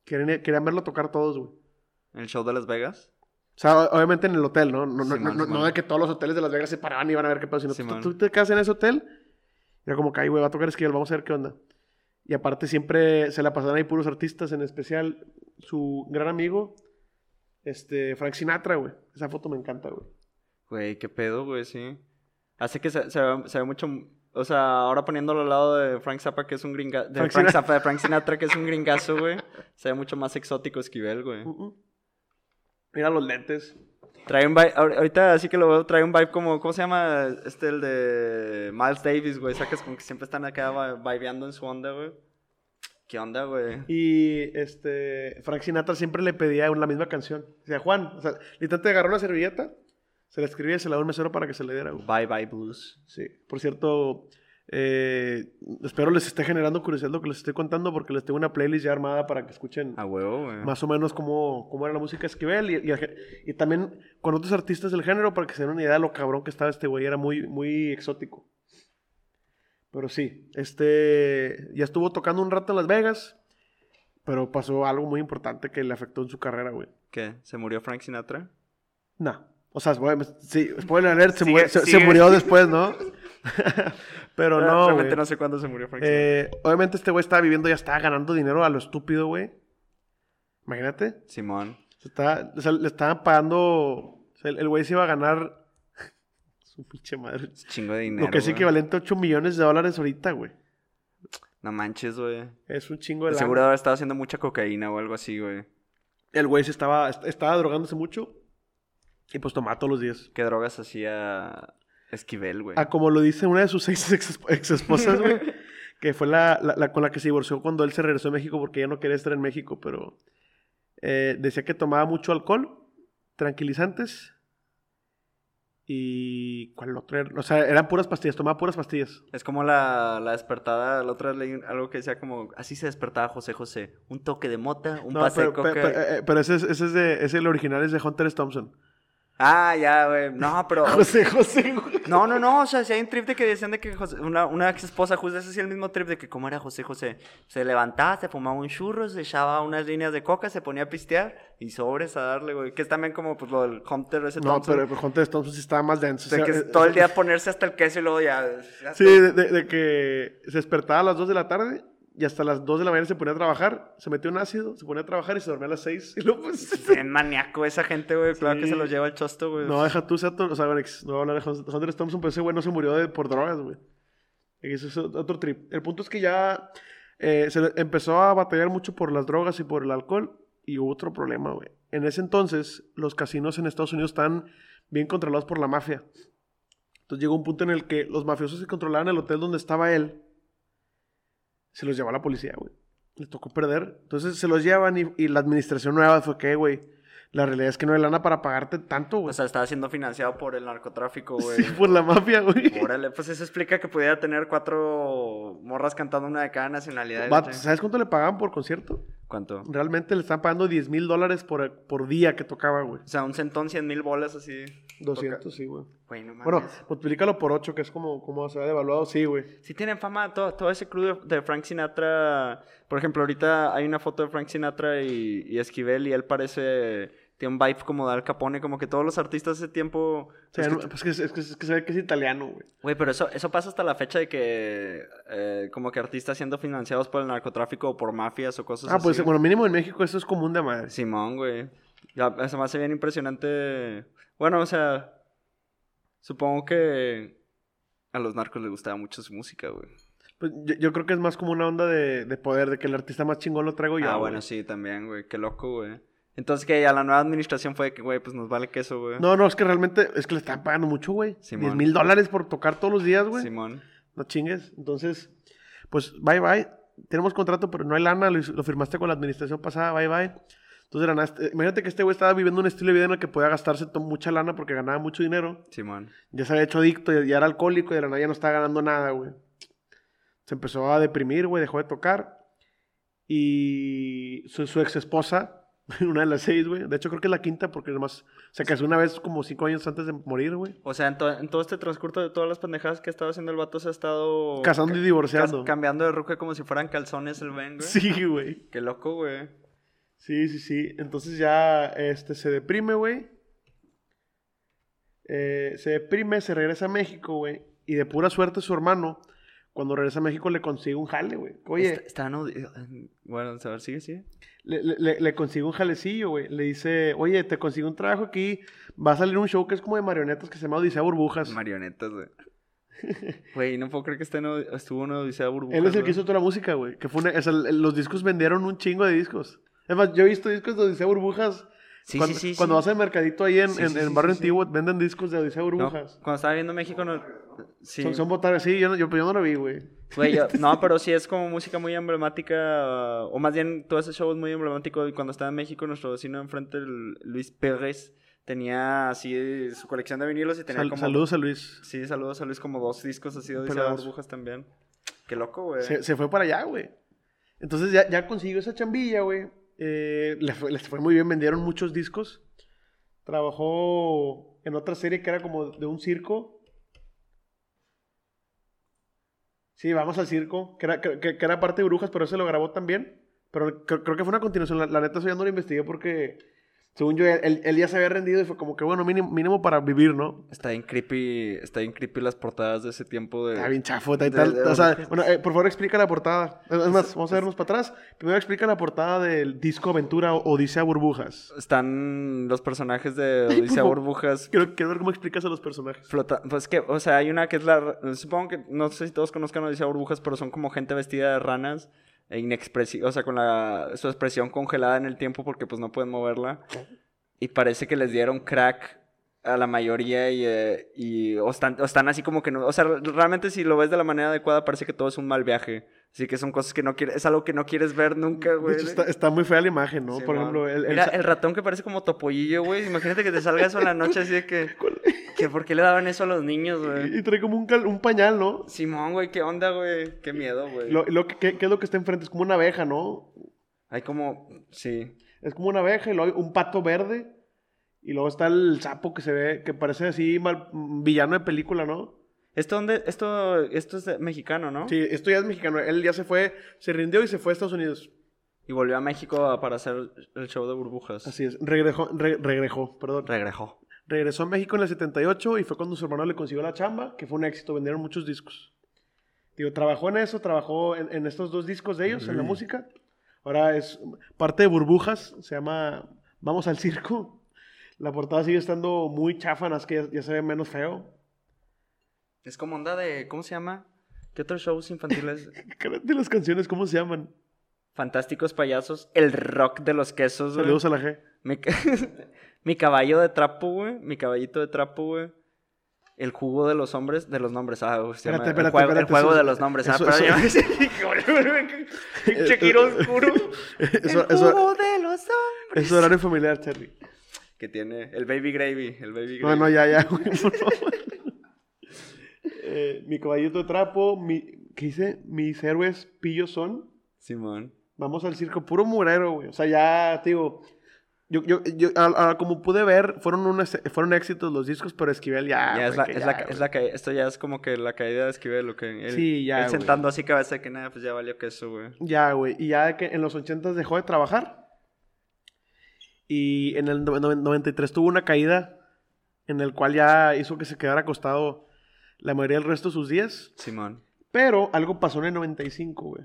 Querían, querían verlo tocar todos, güey. en el show de Las Vegas. O sea, obviamente en el hotel, ¿no? No, no, no- no de que todos los hoteles de Las Vegas se paraban y iban a ver qué pedo, sino tú- Simón. tú, te quedas en ese hotel y era como que, ay, güey, va a tocar Esquivel, vamos a ver qué onda. Y aparte siempre se la pasaban ahí puros artistas, en especial su gran amigo, este, Frank Sinatra, güey. Esa foto me encanta, güey. Güey, qué pedo, güey, sí. Hace que se, se, se ve mucho... O sea, ahora poniéndolo al lado de Frank Zappa, que es un gringa... De Frank Frank. Zappa, de Frank Sinatra, que es un gringazo, güey. Se ve mucho más exótico Esquivel, güey. Mm, mm. Mira los lentes. Trae un vibe... ahor- Ahorita así que lo veo, trae un vibe como... ¿Cómo se llama? Este, el de Miles Davis, güey. Sacas como que siempre están acá vi- vibeando en su onda, güey. ¿Qué onda, güey? Y este, Frank Sinatra siempre le pedía la misma canción. Decía, Juan, o sea, literalmente agarró una servilleta, se la escribía y se la dio al mesero para que se le diera, güey. Bye Bye Blues. Sí, por cierto, eh, espero les esté generando curiosidad lo que les estoy contando porque les tengo una playlist ya armada para que escuchen A huevo, más o menos cómo, cómo era la música de Esquivel y, y también con otros artistas del género para que se den una idea de lo cabrón que estaba este güey, era muy, muy exótico. Pero sí, este ya estuvo tocando un rato en Las Vegas, pero pasó algo muy importante que le afectó en su carrera, güey. ¿Qué? ¿Se murió Frank Sinatra? No. O sea, spoiler- sí, spoiler alert, se, Sigue- murió, se- murió después, ¿no? *laughs* pero Ah, no, Realmente güey. no sé cuándo se murió Frank. Eh, obviamente este güey estaba viviendo, ya estaba ganando dinero a lo estúpido, güey. Imagínate. Simón. Se estaba- o sea, le estaban pagando. o sea, el el güey se iba a ganar. *laughs* Su pinche madre. Es chingo de dinero. Lo que es equivalente a 8 millones de dólares ahorita, güey. No manches, güey. Es un chingo de seguro ahora estaba haciendo mucha cocaína o algo así, güey. El güey se estaba, est- estaba drogándose mucho. Y pues tomaba todos los días. ¿Qué drogas hacía Esquivel, güey? Ah, como lo dice una de sus seis ex, ex esposas, güey. *laughs* que fue la, la- la con la que se divorció cuando él se regresó a México porque ella no quería estar en México, pero eh, decía que tomaba mucho alcohol, tranquilizantes y ¿cuál otro era? O sea, eran puras pastillas, tomaba puras pastillas. Es como la, la despertada. La otra leí algo que decía como... Así se despertaba José José. Un toque de mota, un No, pase pero, de coca. pero- pero, eh, pero ese, es, ese es de, ese el original es de Hunter S. Thompson. Ah, ya, güey. No, pero... *laughs* José José, güey. No, no, no, o sea, si hay un trip de que decían de que José- una, una ex esposa, justo ese sí el mismo trip de que cómo era José José. Se levantaba, se fumaba un churro, se echaba unas líneas de coca, se ponía a pistear y sobres a darle, güey. Que es también como pues lo del Hunter ese No, Thompson. pero el Hunter. Thompson sí estaba más denso. o de sea, que eh, es todo el eh, día ponerse hasta el queso y luego ya. ya Sí, todo- de, de- de que se despertaba a las 2 de la tarde y hasta las 2 de la mañana se ponía a trabajar, se metió un ácido, se ponía a trabajar y se dormía a las 6. Y luego, pues, *laughs* Bien maníaco esa gente, güey. Claro que se los lleva el chosto, güey. no, deja tú, Sato, o sea, bueno, no voy a hablar de Hun- Hunter. Thompson, pero ese güey no se murió de- por drogas, güey. Eso es otro trip. El punto es que ya eh, se empezó a batallar mucho por las drogas y por el alcohol y hubo otro problema, güey. En ese entonces, los casinos en Estados Unidos están bien controlados por la mafia. Entonces llegó un punto en el que los mafiosos que controlaban el hotel donde estaba él se los llevó a la policía, güey. Les tocó perder. Entonces se los llevan y, y la administración nueva fue que, güey, la realidad es que no hay lana para pagarte tanto, güey. O sea, estaba siendo financiado por el narcotráfico, *laughs* güey. sí, por la mafia, güey. Órale, pues eso explica que pudiera tener cuatro morras cantando una de cada nacionalidad. ¿Sabes cuánto le pagaban por concierto? ¿Cuánto? Realmente le están pagando 10 mil dólares por, por día que tocaba, güey. O sea, un centón, 100 mil bolas así. 200, sí, güey. Güey, no mames. Bueno, multiplícalo por 8, que es como, como se ha devaluado, sí, güey. Sí tienen fama todo, todo ese crew de, de Frank Sinatra. Por ejemplo, ahorita hay una foto de Frank Sinatra y, y Esquivel y él parece... Tiene un vibe como de Al Capone, como que todos los artistas de ese tiempo... O sea, es que- no- pues que, es, es que, es que se ve que es italiano, güey. Güey, pero eso, eso pasa hasta la fecha de que eh, como que artistas siendo financiados por el narcotráfico o por mafias o cosas Ah, así. pues bueno, mínimo en México eso es común de madre. Simón, güey. Ya, se me hace bien impresionante. Bueno, o sea, supongo que a los narcos les gustaba mucho su música, güey. Pues yo, yo creo que es más como una onda de, de poder, de que el artista más chingón lo traigo yo. ah, güey. bueno, sí, también, güey. Qué loco, güey. Entonces, que a la nueva administración fue que, güey, pues nos vale queso, güey. No, no, es que realmente, es que le están pagando mucho, güey. Simón. 10 mil dólares por tocar todos los días, güey. Simón. No chingues. Entonces, pues, bye, bye. Tenemos contrato, pero no hay lana. Lo, lo firmaste con la administración pasada, bye, bye. Entonces, de la nada, este- imagínate que este güey estaba viviendo un estilo de vida en el que podía gastarse mucha lana porque ganaba mucho dinero. Simón. Ya se había hecho adicto, ya, ya era alcohólico y de la nada ya no estaba ganando nada, güey. Se empezó a deprimir, güey, dejó de tocar. Y su, su ex esposa, *laughs* una de las seis, güey. De hecho, creo que es la quinta porque nomás se casó una vez como cinco años antes de morir, güey. O sea, en, to- en todo este transcurso de todas las pendejadas que ha estado haciendo el vato, se ha estado... Casando y divorciando. cambiando de ruca como si fueran calzones el Ben, güey. *laughs* Sí, güey. Qué loco, güey. Sí, sí, sí. Entonces ya este, se deprime, güey. Eh, se deprime, se regresa a México, güey. Y de pura suerte su hermano, cuando regresa a México, le consigue un jale, güey. Oye, Está, está no- Bueno, a ver, sigue, sigue. le, le, le- consigue un jalecillo, güey. Le dice, oye, te consigo un trabajo aquí. Va a salir un show que es como de marionetas que se llama Odisea Burbujas. Marionetas, güey. *laughs* Güey, no puedo creer que esté en Od- estuvo en Odisea Burbujas. Él es el que hizo toda la música, güey. Que fue una- o sea, el- los discos vendieron un chingo de discos. Es más, yo he visto discos de Odisea Burbujas. Sí, cuando, sí, sí. Cuando sí. vas al mercadito ahí en, Sí, en, sí, en sí, Barrio. Antiguo, venden discos de Odisea No, Burbujas. cuando estaba viendo México, no... Sí. Son, son botargas, sí, yo, no, yo, pues yo no lo vi, güey. Güey, yo- no, *laughs* pero sí es como música muy emblemática, o más bien todo ese show es muy emblemático. Y cuando estaba en México, nuestro vecino enfrente, el Luis Pérez, tenía así su colección de vinilos y tenía Sal- como... Saludos a Luis. Sí, saludos a Luis, como dos discos así de Odisea. Burbujas también. Qué loco, güey. Se, se fue para allá, güey. Entonces ya, ya consiguió esa chambilla, güey. Eh, les fue muy bien, vendieron muchos discos. Trabajó en otra serie que era como de un circo. Sí, vamos al circo, que era, parte de Brujas, pero ese lo grabó también. Pero creo, creo que fue una continuación. La, la neta, eso ya no lo investigué porque, según yo, él, él ya se había rendido y fue como que, bueno, mínimo, mínimo para vivir, ¿no? Está bien creepy, está bien creepy las portadas de ese tiempo de... Está bien chafota y de- tal. de- o sea, bueno, eh, por favor explica la portada. Es más, vamos a vernos para atrás. Primero explica la portada del disco Aventura Odisea Burbujas. Están los personajes de *laughs* Ay, Odisea favor. Burbujas Quiero, quiero ver cómo explicas a los personajes. Flota, pues que, o sea, hay una que es la. Supongo que no sé si todos conozcan Odisea Burbujas, pero son como gente vestida de ranas e inexpresiva, o sea, con la, su expresión congelada en el tiempo porque pues no pueden moverla. Y parece que les dieron crack a la mayoría y, eh, y o, están, o están así como que no. O sea, realmente si lo ves de la manera adecuada, parece que todo es un mal viaje. Así que son cosas que no quieres. Es algo que no quieres ver nunca, De güey. hecho, está, está muy fea la imagen, ¿no? Sí, por man. ejemplo, el, el Mira, el ratón que parece como topollillo, güey. Imagínate que te salga eso en la noche así de que. *laughs* que ¿Por qué le daban eso a los niños, güey? y trae como un, cal- un pañal, ¿no? Simón, güey, ¿qué onda, güey? Qué miedo, güey. Lo, lo que, ¿qué, qué es lo que está enfrente? Es como una abeja, ¿no? Hay como. Sí. Es como una abeja y luego hay un pato verde. Y luego está el sapo que se ve, que parece así mal, villano de película, ¿no? ¿Esto dónde? Esto, esto es mexicano, ¿no? Sí, esto ya es mexicano. Él ya se fue, se rindió y se fue a Estados Unidos. Y volvió a México para hacer el show de burbujas. Así es, regresó, re- regresó, perdón. Regresó. Regresó a México en el 78 y fue cuando su hermano le consiguió la chamba, que fue un éxito, vendieron muchos discos. Digo, trabajó en eso, trabajó en, en estos dos discos de ellos, en la música. Ahora es parte de Burbujas, se llama Vamos al Circo. La portada sigue estando muy chafa, que ya, ya se ve menos feo. Es como onda de. ¿Cómo se llama? ¿Qué otros shows infantiles? *laughs* De las canciones, ¿cómo se llaman? Fantásticos payasos. El rock de los quesos, güey. Saludos a la G. Mi, ca- *laughs* mi caballo de trapo, güey. Mi caballito de trapo, güey. El jugo de los hombres, de los nombres. Ah, güey, se llama- Espérate, el juego, el juego eso- de los nombres. Ah, pero giro *laughs* oscuro. Eso, el jugo de los hombres. es horario familiar, Cherry. Que tiene el baby gravy. El baby No, gravy. no, ya, ya, güey, por favor. Eh, mi caballito de trapo, mi, ¿qué dice? Mis héroes pillos son. Simón. Vamos al circo, puro murero, güey. O sea, ya, te digo, yo, yo, yo a- a- como pude ver, fueron, unos, fueron éxitos los discos, pero Esquivel ya. ya, es la, que es, ya, la, es la caída. Esto ya es como que la caída de Esquivel. Lo que él, Sí, ya, él güey. sentando así cabeza que nada, pues ya valió que eso, güey. Ya, güey. Y ya que en los 80 dejó de trabajar. Y en el no- no- 93 tuvo una caída en el cual ya hizo que se quedara acostado la mayoría del resto de sus días. Simón. Pero algo pasó en el 95, güey.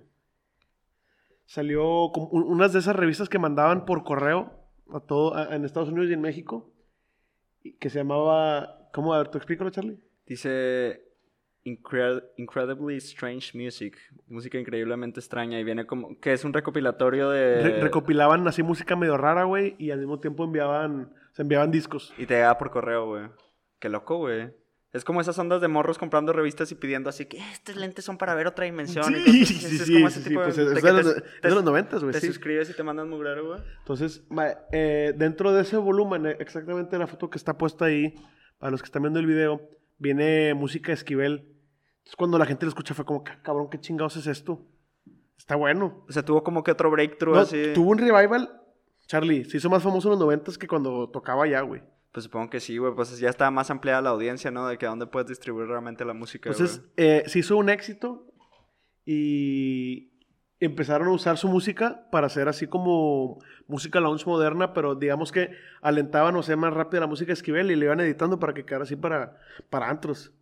Salió como un- unas de esas revistas que mandaban por correo a todo a- en Estados Unidos y en México. y Que se llamaba. ¿Cómo? A ver, ¿tú explícalo, Charlie? Dice. Incre- Incredibly Strange Music, música increíblemente extraña y viene como que es un recopilatorio de Re- recopilaban así música medio rara, güey, y al mismo tiempo enviaban, se enviaban discos. y te llega por correo, güey. Qué loco, güey. Es como esas ondas de morros comprando revistas y pidiendo así que estos lentes son para ver otra dimensión. Sí, cosas sí, sí, Es sí, como ese sí, tipo de- pues es de de te- de los noventas, güey, Te suscribes y te mandan mugrero, güey. Entonces, eh, dentro de ese volumen, eh, exactamente la foto que está puesta ahí, para los que están viendo el video, viene música de Esquivel. Entonces, cuando la gente lo escucha, fue como, "Ah, cabrón, ¿qué chingados es esto? Está bueno. O sea, tuvo como que otro breakthrough No, así. Tuvo un revival, Charlie, se hizo más famoso en los noventas que cuando tocaba ya, güey. Pues supongo que sí, güey. Pues ya estaba más ampliada la audiencia, ¿no? De que a dónde puedes distribuir realmente la música, Entonces, güey. eh, se hizo un éxito y empezaron a usar su música para hacer así como música lounge moderna, pero digamos que alentaban o sea más rápido la música Esquivel y le iban editando para que quedara así para, para antros.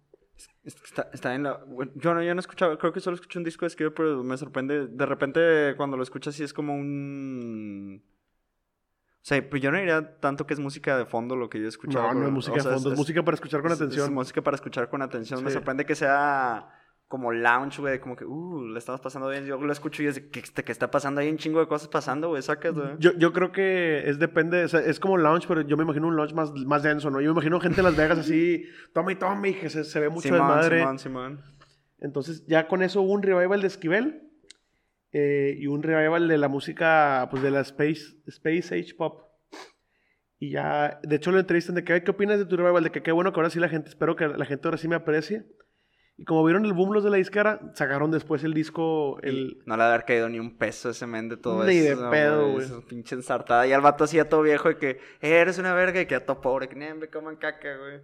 Está, está en la... yo, no, yo no he escuchado, creo que solo escuché un disco de Esquivel, pero me sorprende. De repente, cuando lo escuchas, sí es como un... O sea, pues yo no diría tanto que es música de fondo lo que yo he escuchado. No, no pero, es música o sea, de fondo, es, música para escuchar con es- es atención. música para escuchar con atención. Me Sí. sorprende que sea como lounge, güey, como que, uh, le estamos pasando bien. Yo lo escucho y es de, ¿qué, qué está pasando? Hay un chingo de cosas pasando, güey, sacas, güey. Yo, yo creo que es depende, o sea, es como lounge, pero yo me imagino un lounge más, más denso, ¿no? Yo me imagino gente en Las Vegas así, toma y toma, y que se, se ve mucho Simón, desmadre. Simón, Simón. Entonces, ya con eso hubo un revival de Esquivel eh, y un revival de la música, pues de la Space, Space Age Pop. Y ya, de hecho, lo entrevistan de que, "Ay, ¿qué opinas de tu revival? De que qué bueno que ahora sí la gente, espero que la gente ahora sí me aprecie. Y como vieron el boom los de la disquera, sacaron después el disco, el... No le haber caído ni un peso ese men de todo Ni eso. de pedo, güey. Pinche ensartada. Y al vato así a todo viejo de que "Eh, eres una verga y que a todo pobre. Que ni me coman caca, güey.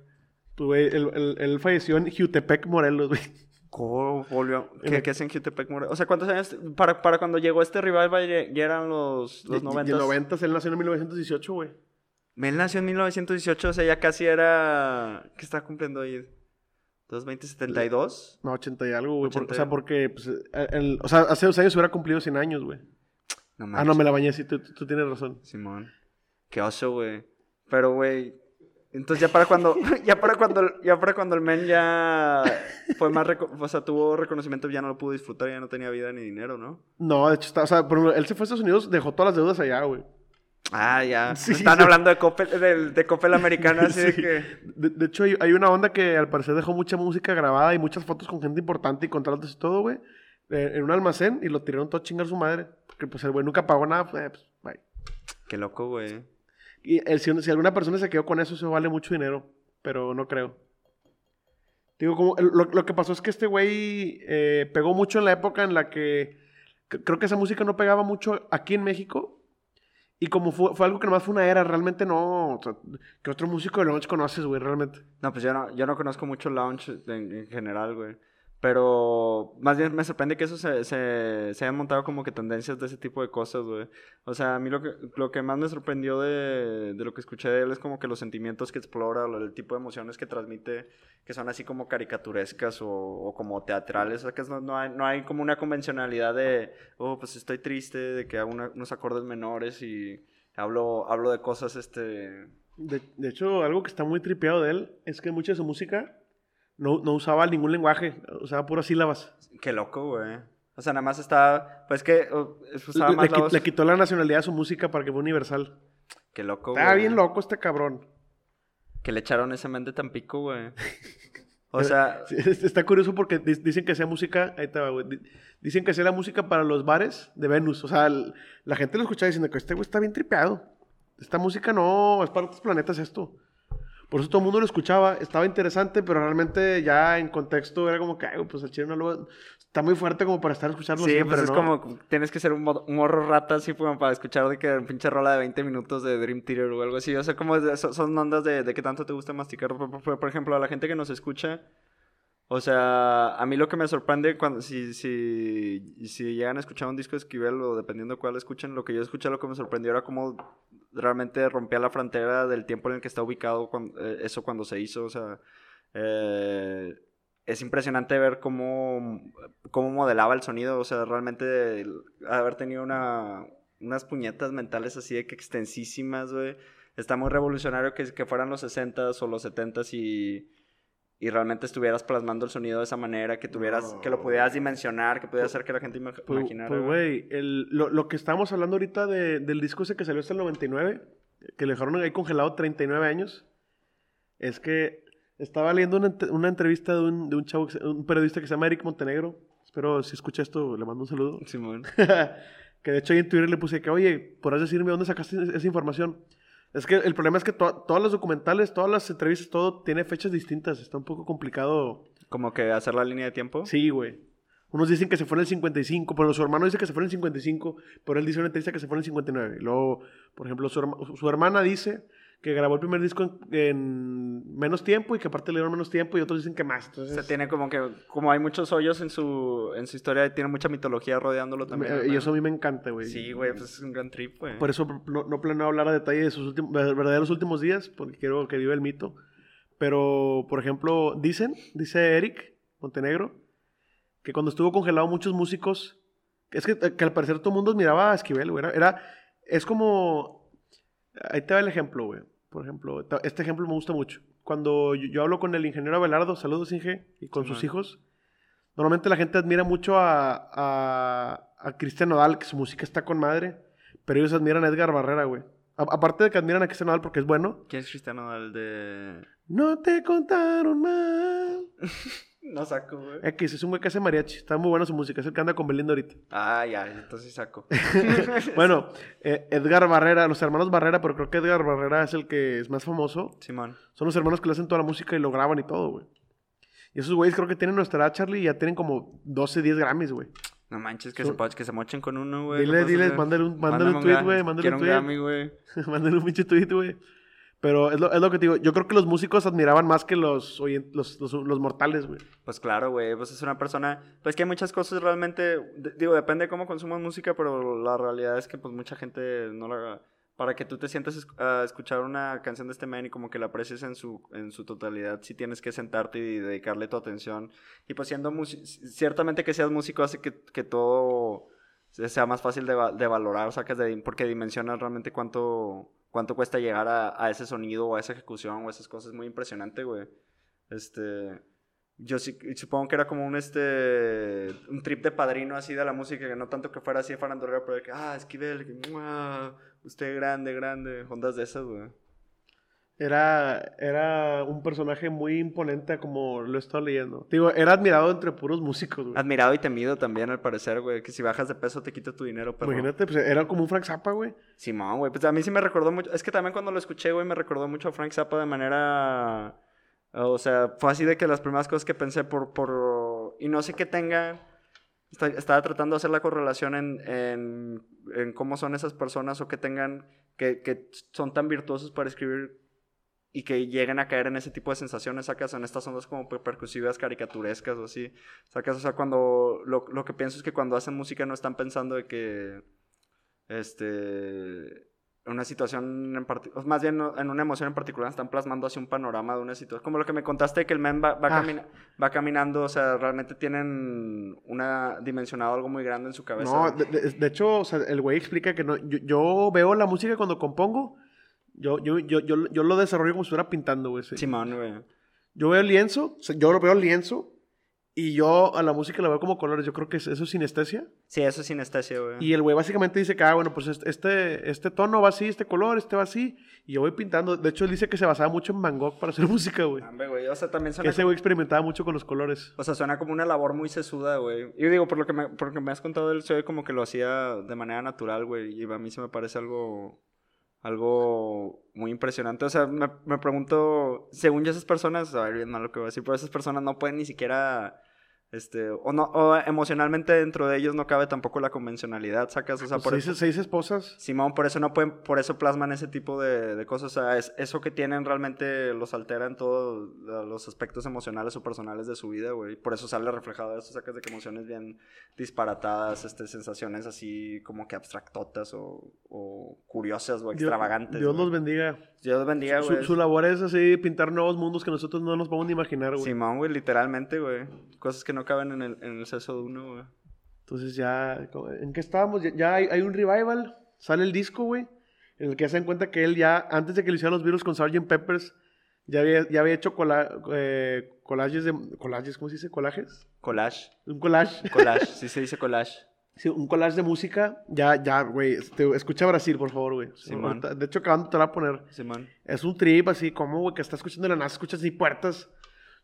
pues, güey, él, él- él falleció en Jutepec, Morelos, güey. ¿Cómo volvió? ¿Qué, qué hacen Jutepec More- O sea, ¿cuántos años? Para, para cuando llegó este revival ya, eran los, los Y- y- 90. Y en 90, él nació en 1918, güey. Él nació en 1918, o sea, ya casi era... ¿Qué está cumpliendo ahí? ¿220, 72? No, 80 y algo, güey. por- 80 O sea, porque, pues, el- o sea, hace dos años hubiera cumplido 100 años, güey. No Ah, no, me la bañé, sí, tú, tú- tú tienes razón. Simón. Qué oso, güey. Pero, güey. Entonces ya para cuando. *laughs* Ya para cuando. Ya para cuando el men ya. Fue más. O sea, tuvo reconocimiento, ya no lo pudo disfrutar, ya no tenía vida ni dinero, ¿no? No, de hecho, está, o sea, por él se fue a Estados Unidos, dejó todas las deudas allá, güey. Ah, ya. *laughs* Sí, Están sí. hablando de Coppel, del- de Coppel americana, así de Sí. que. De, de hecho, hay, hay una onda que al parecer dejó mucha música grabada y muchas fotos con gente importante y contratos y todo, güey. eh, en un almacén y lo tiraron todo a chingar su madre. Porque, pues, el güey nunca pagó nada, pues, eh, pues, bye. Qué loco, güey. Y el- si, alguna persona se quedó con eso, eso vale mucho dinero. Pero no creo. Digo, como, lo, lo que pasó es que este güey eh, pegó mucho en la época en la que creo que esa música no pegaba mucho aquí en México. Y como fue, fue algo que nomás fue una era, realmente no. o ¿Qué otro músico de launch conoces, güey? Realmente. No, pues yo no, yo no conozco mucho lounge en, en general, güey. Pero más bien me sorprende que eso se, se, se hayan montado como que tendencias de ese tipo de cosas, güey. O sea, a mí lo que, lo que más me sorprendió de, de lo que escuché de él es como que los sentimientos que explora, el tipo de emociones que transmite, que son así como caricaturescas o, o como teatrales. O sea, que no, no hay, no hay como una convencionalidad de, oh, pues estoy triste, de que hago una- unos acordes menores y hablo, hablo de cosas, este... De, de hecho, algo que está muy tripeado de él es que mucha de su música no, no usaba ningún lenguaje, usaba puras sílabas. Qué loco, güey. O sea, nada más estaba. Pues que. usaba Le, más le la qui- voz. le quitó la nacionalidad a su música para que fuera universal. Qué loco, güey. Estaba bien loco este cabrón. Que le echaron ese men de Tampico, güey. *laughs* O sea. Está curioso porque di- dicen que hacía música, ahí va, güey. Di- Dicen que hacía la música para los bares de Venus. O sea, el- la gente lo escuchaba diciendo que este güey está bien tripeado. Esta música no, es para otros planetas esto. Por eso todo el mundo lo escuchaba, estaba interesante, pero realmente ya en contexto era como que, ay, pues el chile no lo... Está muy fuerte como para estar escuchando Sí, siempre, pues es ¿no? como. Tienes que ser un, mo- un morro rata así como para escuchar de que un pinche rola de 20 minutos de Dream Theater o algo así. O sea, como de- son, ondas de, de que tanto te gusta masticar. Por, por- por ejemplo, a la gente que nos escucha. O sea, a mí lo que me sorprende cuando si, si, si llegan a escuchar un disco de Esquivel o dependiendo cuál escuchen, lo que yo escuché, lo que me sorprendió era cómo realmente rompía la frontera del tiempo en el que está ubicado cuan- eh, eso cuando se hizo. O sea, eh, es impresionante ver cómo, cómo modelaba el sonido. O sea, realmente haber tenido una, unas puñetas mentales así de que extensísimas, güey. Está muy revolucionario que, que fueran los 60s o los 70s y, y realmente estuvieras plasmando el sonido de esa manera, que tuvieras, que lo pudieras dimensionar, que pudieras hacer que la gente Pues, imaginara. pues, güey, el- lo, lo que estábamos hablando ahorita de- del disco ese que salió hasta el 99, que le dejaron ahí congelado 39 años, es que estaba leyendo una, una entrevista de un, de un chavo, un periodista que se llama Eric Montenegro. Espero si escucha esto, le mando un saludo. Simón. *laughs* que de hecho ahí en Twitter le puse que, oye, ¿podrás decirme dónde sacaste esa información? Es que el problema es que to- todas las documentales, todas las entrevistas, todo tiene fechas distintas. Está un poco complicado. Como que hacer la línea de tiempo. Sí, güey. Unos dicen que se fue en el 55, pero su hermano dice que se fue en el 55, pero él dice en una entrevista que se fue en el 59. Y luego, por ejemplo, su, herma- su hermana dice que grabó el primer disco en, en menos tiempo y que aparte le dieron menos tiempo y otros dicen que más. O Entonces, sea, tiene como que, como hay muchos hoyos en su, en su historia, tiene mucha mitología rodeándolo también. me- ¿verdad? y eso a mí me encanta, güey. Sí, güey, pues es un gran trip, güey. Por eso no, no planeo hablar a detalle de sus últimos, verdaderos últimos días, porque quiero que viva el mito. Pero, por ejemplo, dicen, dice Eric Montenegro, que cuando estuvo congelado muchos músicos, es que, que al parecer todo el mundo admiraba a Esquivel, güey. Era, era- es como, ahí te va el ejemplo, güey. Por ejemplo, este ejemplo me gusta mucho. Cuando yo, yo hablo con el ingeniero Abelardo, saludos Inge, y con sus hijos, normalmente la gente admira mucho a, a, a Cristian Nodal, que su música está con madre, pero ellos admiran a Edgar Barrera, güey. A- aparte de que admiran a Cristian Nodal porque es bueno, ¿Quién es Cristiano Dal de...? no te contaron mal. *laughs* No saco, güey. X, es un güey que hace mariachi, está muy buena su música, es el que anda con Belinda ahorita. Ah, ya, entonces sí saco. *laughs* Bueno, eh, Edgar Barrera, los hermanos Barrera, pero creo que Edgar Barrera es el que es más famoso. Simón. Son los hermanos que le hacen toda la música y lo graban y todo, güey. Y esos güeyes creo que tienen nuestra edad, Charlie, y ya tienen como 12, 10 Grammys, güey. No manches, que, Son- se, que se mochen con uno, güey. Dile, ¿qué puedes dile, mándale un, mándale un tweet, güey, mándale un tweet. Güey. *laughs* mándale un pinche tweet, güey. Pero es lo, es lo que te digo. Yo creo que los músicos admiraban más que los, los, los, los mortales, güey. Pues claro, güey, pues es una persona, pues que hay muchas cosas realmente, de- digo, depende de cómo consumas música, pero la realidad es que pues mucha gente no la... Para que tú te sientas es- a escuchar una canción de este man y como que la aprecies en su, en su totalidad, sí tienes que sentarte y dedicarle tu atención. Y pues siendo ciertamente que seas músico hace que, que todo sea más fácil de, de valorar, sacas de, porque dimensionas realmente cuánto, cuánto cuesta llegar a, ese sonido o a esa ejecución o esas cosas. Muy impresionante, güey. Este... Yo sí, supongo que era como un este un trip de padrino así de la música, que no tanto que fuera así de farandulero, pero de que, ah, Esquivel, que, "Mua, usted grande, grande, ondas de esas, güey. Era, era un personaje muy imponente, como lo he estado leyendo. Digo, era admirado entre puros músicos, güey. Admirado y temido también, al parecer, güey, que si bajas de peso te quita tu dinero, pero... Imagínate, pues era como un Frank Zappa, güey. Simón, güey, pues a mí sí me recordó mucho, es que también cuando lo escuché, güey, me recordó mucho a Frank Zappa de manera... O sea, fue así de que las primeras cosas que pensé por... por y no sé qué tenga... Esta- Estaba tratando de hacer la correlación en, en, en cómo son esas personas o que tengan... Que, que son tan virtuosos para escribir y que lleguen a caer en ese tipo de sensaciones, sacas en estas ondas como per- percusivas, caricaturescas o así. Sacas, o sea, cuando lo, lo que pienso es que cuando hacen música no están pensando de que este una situación en particular, más bien en una emoción en particular, están plasmando así un panorama de una situación. Como lo que me contaste que el men va, va, Ah. va caminando, o sea, realmente tienen una dimensionado algo muy grande en su cabeza. No, de, de- de hecho, o sea, el güey explica que no. Yo, yo veo la música cuando compongo. Yo, yo, yo, yo, yo lo desarrollo como si estuviera pintando, güey. sí. Simón, güey. Yo veo el lienzo, yo lo veo el lienzo. Y yo a la música la veo como colores. Yo creo que es- eso es sinestesia. Sí, eso es sinestesia, güey. Y el güey básicamente dice que, ah, bueno, pues este- este, este tono va así, este color, este va así. Y yo voy pintando. De hecho, él dice que se basaba mucho en Van Gogh para hacer *laughs* música, güey. Hombre, güey, o sea, también Que suena ese güey experimentaba mucho con los colores. O sea, suena como una labor muy sesuda, güey. Yo digo, por lo que me, por lo que me has contado, él se ve como que lo hacía de manera natural, güey. Y a mí se me parece algo, algo muy impresionante. O sea, me, me pregunto, según yo esas personas, a ver, bien mal lo que voy a decir, pero esas personas no pueden ni siquiera, este, o no, o emocionalmente dentro de ellos no cabe tampoco la convencionalidad, sacas, o sea, Pues por seis, eso... seis esposas. Simón, por eso no pueden, por eso plasman ese tipo de, de cosas. O sea, es, eso que tienen realmente los altera en todos los aspectos emocionales o personales de su vida, güey. Por eso sale reflejado eso, sacas de que emociones bien disparatadas, este, sensaciones así como que abstractotas o, o curiosas o extravagantes. Dios los bendiga. Dios bendiga, Su, güey. su labor es así, pintar nuevos mundos que nosotros no nos podemos ni imaginar, güey. Simón, güey, literalmente, güey. Cosas que no caben en el, en el seso de uno, güey. Entonces ya, ¿en qué estábamos? Ya, ya hay, hay un revival, sale el disco, güey, en el que se dan cuenta que él ya, antes de que le hicieran los virus con Sgt. Peppers, Ya había, ya había hecho cola- eh, collages de... ¿Collages? ¿Cómo se dice? ¿Collages? Collage. Un collage. Collage, *laughs* sí se dice collage. Sí, un collage de música. Ya, ya, güey. este, escucha Brasil, por favor, güey. Ahorita- de hecho, acabando te la voy a poner. Simón. Es un trip así, como, güey, que está escuchando la nada, escuchas así puertas.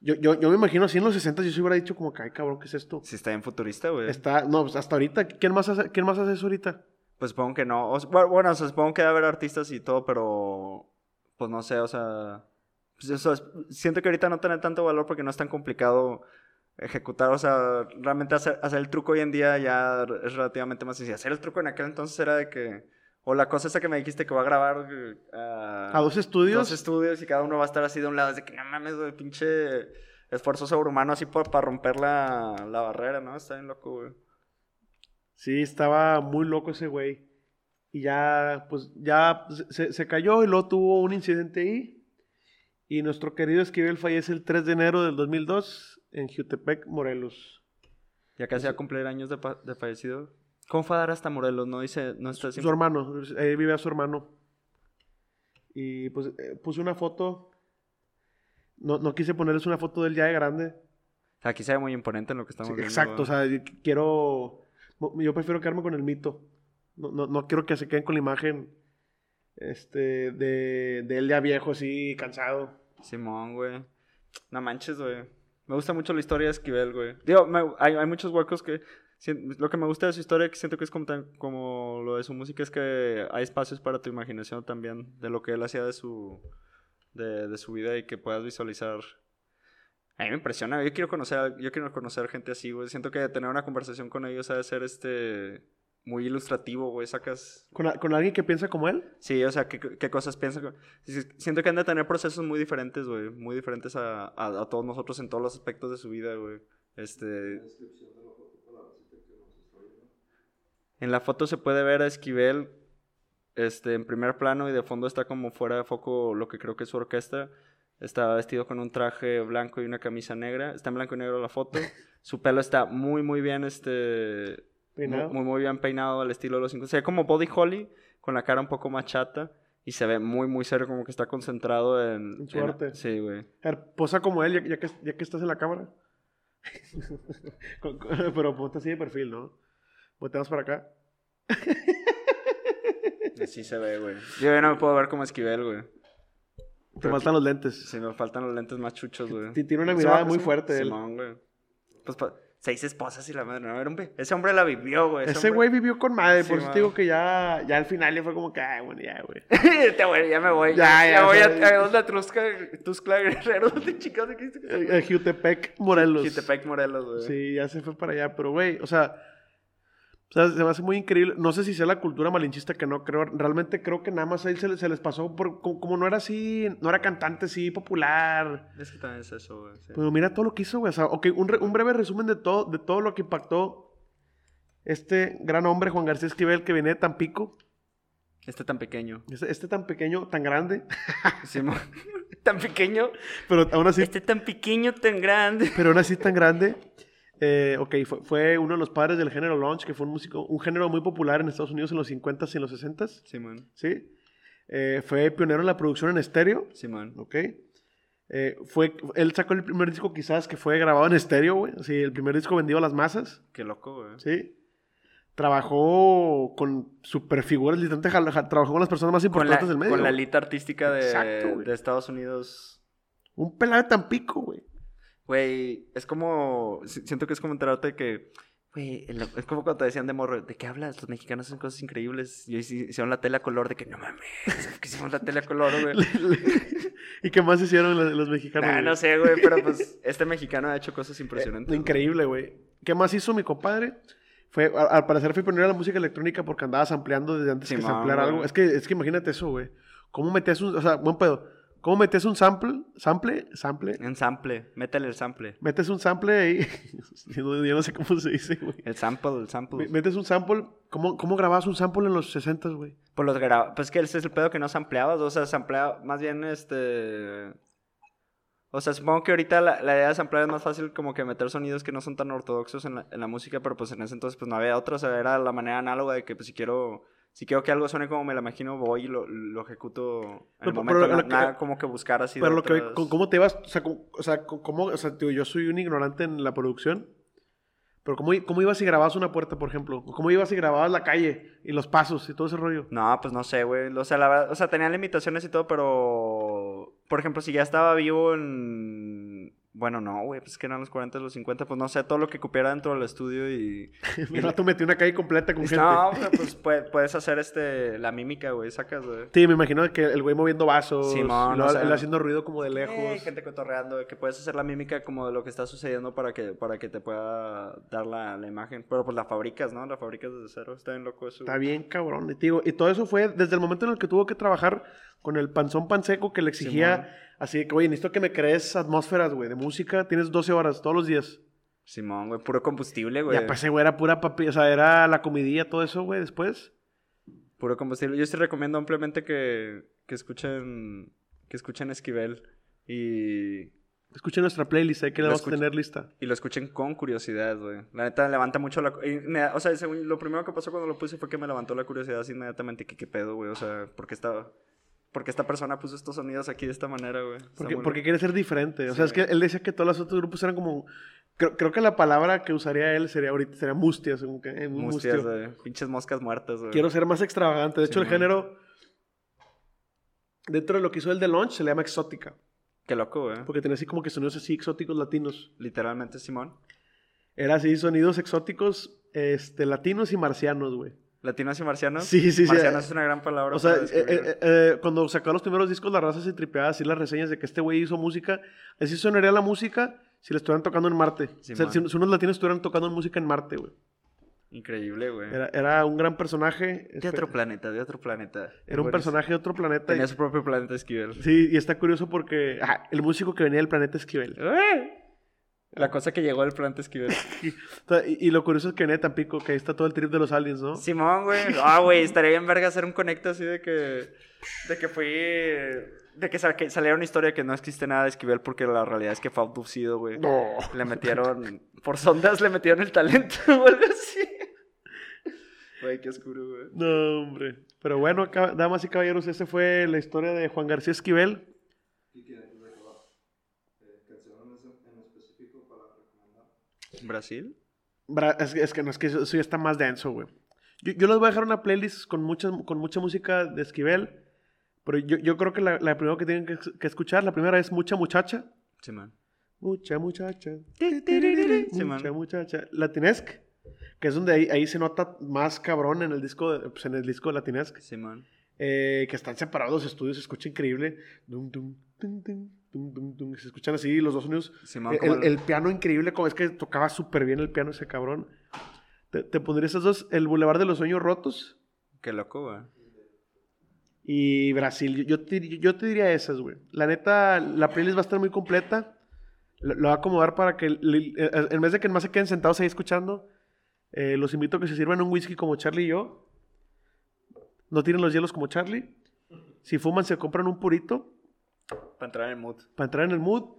Yo, yo, yo me imagino así en los 60 yo se hubiera dicho como que, ay, cabrón, ¿qué es esto? Sí, está bien futurista, güey. Está, no, pues hasta ahorita, ¿quién más hace, ¿quién más hace eso ahorita? Pues supongo que no. O sea, bueno, bueno, o sea, supongo que debe haber artistas y todo, pero. Pues no sé, o sea. pues eso es- siento que ahorita no tiene tanto valor porque no es tan complicado ejecutar. O sea, realmente hacer, hacer el truco hoy en día ya es relativamente más sencillo. Hacer el truco en aquel entonces era de que. O la cosa esa que me dijiste que va a grabar. eh, a ¿A dos estudios? Dos estudios y cada uno va a estar así de un lado. Es de que no mames, güey, pinche esfuerzo sobrehumano así por, para romper la, la barrera, ¿no? Está bien loco, güey. Sí, estaba muy loco ese güey. Y ya, pues, ya se, se cayó y luego tuvo un incidente ahí. Y nuestro querido Esquivel fallece el 3 de enero del 2002 en Jutepec, Morelos. Ya casi va a cumplir años de, de fallecido. ¿Cómo fue a dar hasta Morelos? No dice, no está Su hermano, ahí vive a su hermano. Y pues eh, puse una foto. No, no quise ponerles una foto del ya de grande. Aquí se ve muy imponente en lo que estamos Sí, viendo. exacto, o sea, yo quiero. Yo prefiero quedarme con el mito. No, no, no quiero que se queden con la imagen este, de, de él ya viejo, así, cansado. Simón, güey. No manches, güey. Me gusta mucho la historia de Esquivel, güey. Digo, hay, muchos huecos que... Lo que me gusta de su historia, que siento que es como, tan- como lo de su música, es que hay espacios para tu imaginación también, de lo que él hacía de su, de, de su vida y que puedas visualizar. A mí me impresiona, yo quiero conocer, yo quiero conocer gente así, güey. Siento que tener una conversación con ellos ha de ser este muy ilustrativo, güey. Sacas ¿Con, con alguien que piensa como él. Sí, o sea, ¿qué, qué cosas sí, Siento que han de tener procesos muy diferentes, güey. Muy diferentes a, a, a todos nosotros en todos los aspectos de su vida, güey. Este... En la foto se puede ver a Esquivel este, en primer plano y de fondo está como fuera de foco lo que creo que es su orquesta. Está vestido con un traje blanco y una camisa negra. Está en blanco y negro la foto. *laughs* Su pelo está muy, muy bien, este... Peinado. Muy, muy bien peinado al estilo de los 50. Se ve como Body Holly, con la cara un poco más chata. Y se ve muy, muy serio, como que está concentrado en... En su arte. Sí, güey. A ver, posa como él, ya, ya que, ya que estás en la cámara. *laughs* Con- con- *laughs* Pero ponte así de perfil, ¿no? Volteamos para acá. *laughs* Así se ve, güey. Yo ya no me puedo ver como Esquivel, güey. Te faltan los lentes. Sí, me faltan los lentes más chuchos, güey. Tiene una mirada muy Simón- fuerte él. Simón, güey. Pues seis esposas y la madre. No, era un Ese hombre la vivió, güey. Ese hombre- güey vivió con madre, por eso te digo que ya, ya al final ya fue como que, ay, bueno, ya, güey. *laughs* Ya me voy. Ya, Ya, ya, voy o a, a donde Trusca, Tuscla Guerrero. *laughs* ¿Dónde? Eh, eh, Jutepec, Morelos. Jutepec, Morelos, güey. Sí, ya se fue para allá, pero güey, o sea, o sea, se me hace muy increíble. No sé si sea la cultura malinchista que no creo. Realmente creo que nada más a él se, le- se les pasó por como, como no era así, no era cantante así popular. Es que también es eso, güey. sí. Pero mira todo lo que hizo, güey. O sea, ok, un, re- un breve resumen de todo, de todo lo que impactó este gran hombre, Juan García Esquivel, que viene de Tampico. Este tan pequeño. Este, este tan pequeño, tan grande, *laughs* Simón. *laughs* tan pequeño. pero aún así, Este tan pequeño, tan grande. pero aún así tan grande. Eh, ok, fue, fue uno de los padres del género lounge, que fue un músico, un género muy popular en Estados Unidos en los 50s y en los 60s, Simón. ¿sí? Eh, fue pionero en la producción en estéreo, Simón. ¿ok? Eh, fue, él sacó el primer disco quizás que fue grabado en estéreo, güey. Sí, el primer disco vendido a las masas, Qué loco, güey. ¿sí? Trabajó con superfiguras, literalmente trabajó con las personas más la, importantes del medio. con la elite artística de, Exacto, de Estados Unidos. Un pelado de Tampico, güey. Güey, es como. si- Siento que es como enterarte que. Güey, es como cuando te decían de morro, ¿de qué hablas? Los mexicanos hacen cosas increíbles. Y hici- hicieron la tele a color, de que no mames, que hicimos la tele a color, güey. *laughs* ¿Y qué más hicieron los, los mexicanos? Nah, no sé, güey, pero pues *laughs* este mexicano ha hecho cosas impresionantes. Eh, increíble, güey. ¿Qué más hizo mi compadre? Fue, al parecer fue pionero en la música electrónica porque andaba sampleando desde antes que Simón, sampleara güey. algo. Es que, es que imagínate eso, güey. ¿Cómo metías un, o sea, buen pedo. ¿Cómo metías un sample, sample, sample? En sample, métele el sample. Metes un sample ahí. *laughs* yo, no, yo no sé cómo se dice, güey. El sample, el sample. Me- Metes un sample. ¿Cómo, ¿Cómo grababas un sample en los 60, güey? Pues los graba... Pues que ese es el pedo que no sampleabas, o sea, sampleaba... Más bien, este... O sea, supongo que ahorita la, la idea de samplear es más fácil como que meter sonidos que no son tan ortodoxos en la, en la música, pero pues en ese entonces pues no había otra, o sea, era la manera análoga de que pues si quiero... si quiero que algo suene como me lo imagino, voy y lo, lo ejecuto en Pero- el momento. pero lo que- nada como que buscar así. de Pero lo que, otras- ¿cómo te ibas? O sea, con- o sea, ¿cómo, o sea, tío, yo soy un ignorante en la producción. Pero ¿cómo, ¿cómo ibas y grababas una puerta, por ejemplo? ¿O ¿Cómo ibas y grababas la calle y los pasos y todo ese rollo? No, pues no sé, güey. O sea, la verdad, o sea, tenía limitaciones y todo, pero. Por ejemplo, si ya estaba vivo en. Bueno, no, güey, pues que eran los 40, los 50, pues no sé, todo lo que cupiera dentro del estudio y. *laughs* Mi rato metí una calle completa con gente. No, pues pue- puedes hacer este la mímica, güey, sacas, güey. Sí, me imagino que el güey moviendo vasos, Simón, y luego o sea- él haciendo ruido como de lejos. Eh, gente cotorreando, que puedes hacer la mímica como de lo que está sucediendo para que, para que te pueda dar la, la imagen. Pero pues la fabricas, ¿no? La fabricas desde cero. Está bien loco eso. Está bien, cabrón. Y, digo, y todo eso fue desde el momento en el que tuvo que trabajar con el panzón pan seco que le exigía. Simón. Así que, oye, necesito que me crees atmósferas, güey, de música. Tienes 12 horas todos los días. Simón, güey, puro combustible, güey. aparte, ese güey era pura papi. O sea, era la comidilla, todo eso, güey, después. Puro combustible. Yo sí recomiendo ampliamente que, que escuchen que escuchen Esquivel y, Escuchen nuestra playlist, que la vamos a tener lista. y lo escuchen con curiosidad, güey. La neta levanta mucho la... me o sea, lo primero que pasó cuando lo puse fue que me levantó la curiosidad así inmediatamente. Que qué pedo, güey. O sea, porque esta, porque esta persona puso estos sonidos aquí de esta manera, güey. Porque, porque quiere ser diferente. O sea, es que él decía que todos los otros grupos eran como. Creo, creo que la palabra que usaría él sería ahorita sería mustias. como que, eh, Mustias, güey. Pinches moscas muertas, güey. Quiero ser más extravagante. De hecho, el género. Dentro de lo que hizo el de Launch se le llama exótica. Qué loco, güey. Porque tenía así como que sonidos así exóticos latinos. Literalmente, Simón. Era así, sonidos exóticos este, latinos y marcianos, güey. Latinos y marcianos. Sí, sí, sí. Marcianos es una gran palabra. O sea, para eh, describir, eh, eh, cuando sacó los primeros discos, la raza se tripeaba así las reseñas de que este güey hizo música. Así sonaría la música si la estuvieran tocando en Marte. o sea, si, si unos latinos estuvieran tocando música en Marte, güey. Increíble, güey. Era, era un gran personaje. De otro planeta, de otro planeta. Era un personaje de otro planeta. Tenía y- su propio planeta Esquivel. sí, y está curioso porque ah, el músico que venía del planeta Esquivel. La cosa que llegó del planeta Esquivel. Y, y lo curioso es que de Tampico, que ahí está todo el trip de los aliens, ¿no? Simón, güey. Ah, güey, estaría bien verga hacer un conecto así de que. De que fui. De que, sal- que saliera una historia que no existe nada de Esquivel porque la realidad es que fue abducido, güey. No. Le metieron. Por sondas le metieron el talento *laughs* o algo así. Güey, qué oscuro, güey. No, hombre. Pero bueno, damas y caballeros, esa fue la historia de Juan García Esquivel. Y que antes de acabar, eh, canciones en, en específico para recomendar. ¿Brasil? Bra- Es, es que no, es que eso, eso ya está más denso, güey. Yo, yo les voy a dejar una playlist con mucha, con mucha música de Esquivel. Pero yo, yo creo que la, la primera que tienen que, que escuchar, la primera es Mucha Muchacha. Simón. Mucha muchacha. Sí, mucha man. muchacha. Latinesque. Que es donde ahí, ahí se nota más cabrón en el disco, pues en el disco de Latinesque. Simón. Eh, que están separados los estudios, se escucha increíble. Dum, dum, dum, Se escuchan así los dos sonidos. Simón, El, el- el piano increíble, como es que tocaba súper bien el piano ese cabrón. Te, te pondría esas dos, el Boulevard de los Sueños Rotos Qué loco, güey. y Brasil. Yo, yo te, yo te diría esas, güey. La neta, la playlist va a estar muy completa. Lo, lo voy a acomodar para que, en vez de que más se queden sentados ahí escuchando, eh, los invito a que se sirvan un whisky como Charlie y yo. No tienen los hielos como Charlie. Si fuman, se compran un purito Para entrar en el mood. para entrar en el mood.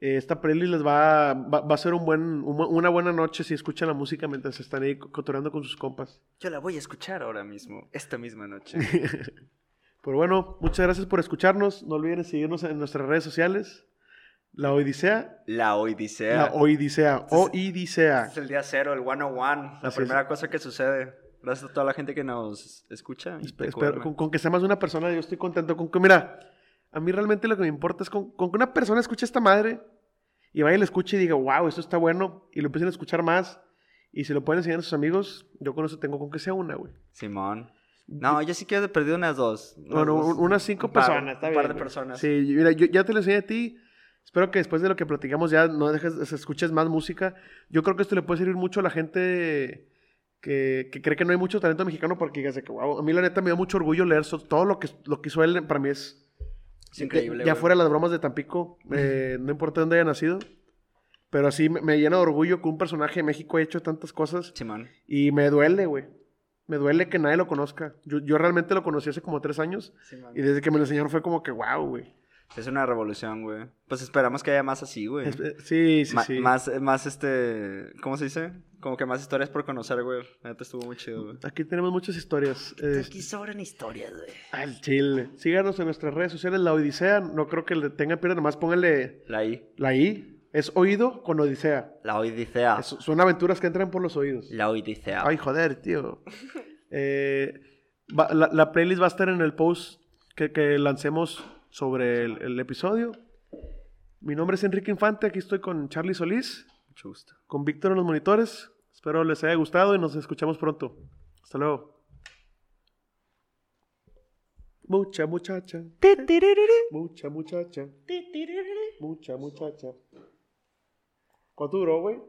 Eh, esta playlist les va, va, va a ser un buen, un una buena noche si escuchan la música mientras están ahí co- cotorreando con sus compas. Yo la voy a escuchar ahora mismo, esta misma noche. *laughs* Pero bueno, muchas gracias por escucharnos. No olviden seguirnos en nuestras redes sociales. La Odisea. La Odisea. La Oidisea. Oidisea. Es el día cero, el 101. La Así es. primera cosa que sucede. Gracias a toda la gente que nos escucha. espero- con, con que sea más de una persona, yo estoy contento. Con que, mira, a mí realmente lo que me importa es con, con que una persona escuche esta madre y vaya y le escuche y diga, wow, esto está bueno, y lo empiecen a escuchar más. Y si lo pueden enseñar a sus amigos, yo con eso tengo con que sea una, güey. Simón. No, yo sí quiero de perdido unas dos. Unas Bueno, dos- unas cinco un par- personas, está un bien. par de güey. personas. Sí, mira, yo ya te lo enseñé a ti. Espero que después de lo que platicamos ya no dejes, escuches más música. Yo creo que esto le puede servir mucho a la gente que, que cree que no hay mucho talento mexicano porque digas de que, wow, a mí la neta me da mucho orgullo leer so- todo lo que, lo que hizo él. Para mí es Es increíble. Ya, ya güey. fuera las bromas de Tampico, eh, no importa dónde haya nacido. Pero sí me, me llena de orgullo que un personaje de México haya hecho tantas cosas. Simón. Y me duele, güey. Me duele que nadie lo conozca. Yo, yo realmente lo conocí hace como tres años. Simón. Y desde que me lo enseñaron fue como que, wow, güey. Es una revolución, güey. Pues esperamos que haya más así, güey. Sí, sí, Ma- sí. Más, más este. ¿Cómo se dice? Como que más historias por conocer, güey. La neta estuvo muy chido, güey. Aquí tenemos muchas historias. eh, sobran historias, güey. al chile. Síganos en nuestras redes sociales, La Odisea. No creo que le tengan pierda, nomás pónganle La I. la I. Es oído con Odisea. La Odisea. Es- son aventuras que entran por los oídos. La Odisea. Ay, joder, tío. Eh, va- la, la playlist va a estar en el post que, que lancemos sobre el, el episodio. Mi nombre es Enrique Infante, aquí estoy con Charlie Solís, Mucho gusto. con Víctor en los monitores. Espero les haya gustado y nos escuchamos pronto. Hasta luego. Mucha muchacha. Mucha muchacha. Mucha muchacha. ¿Cuánto duró, güey?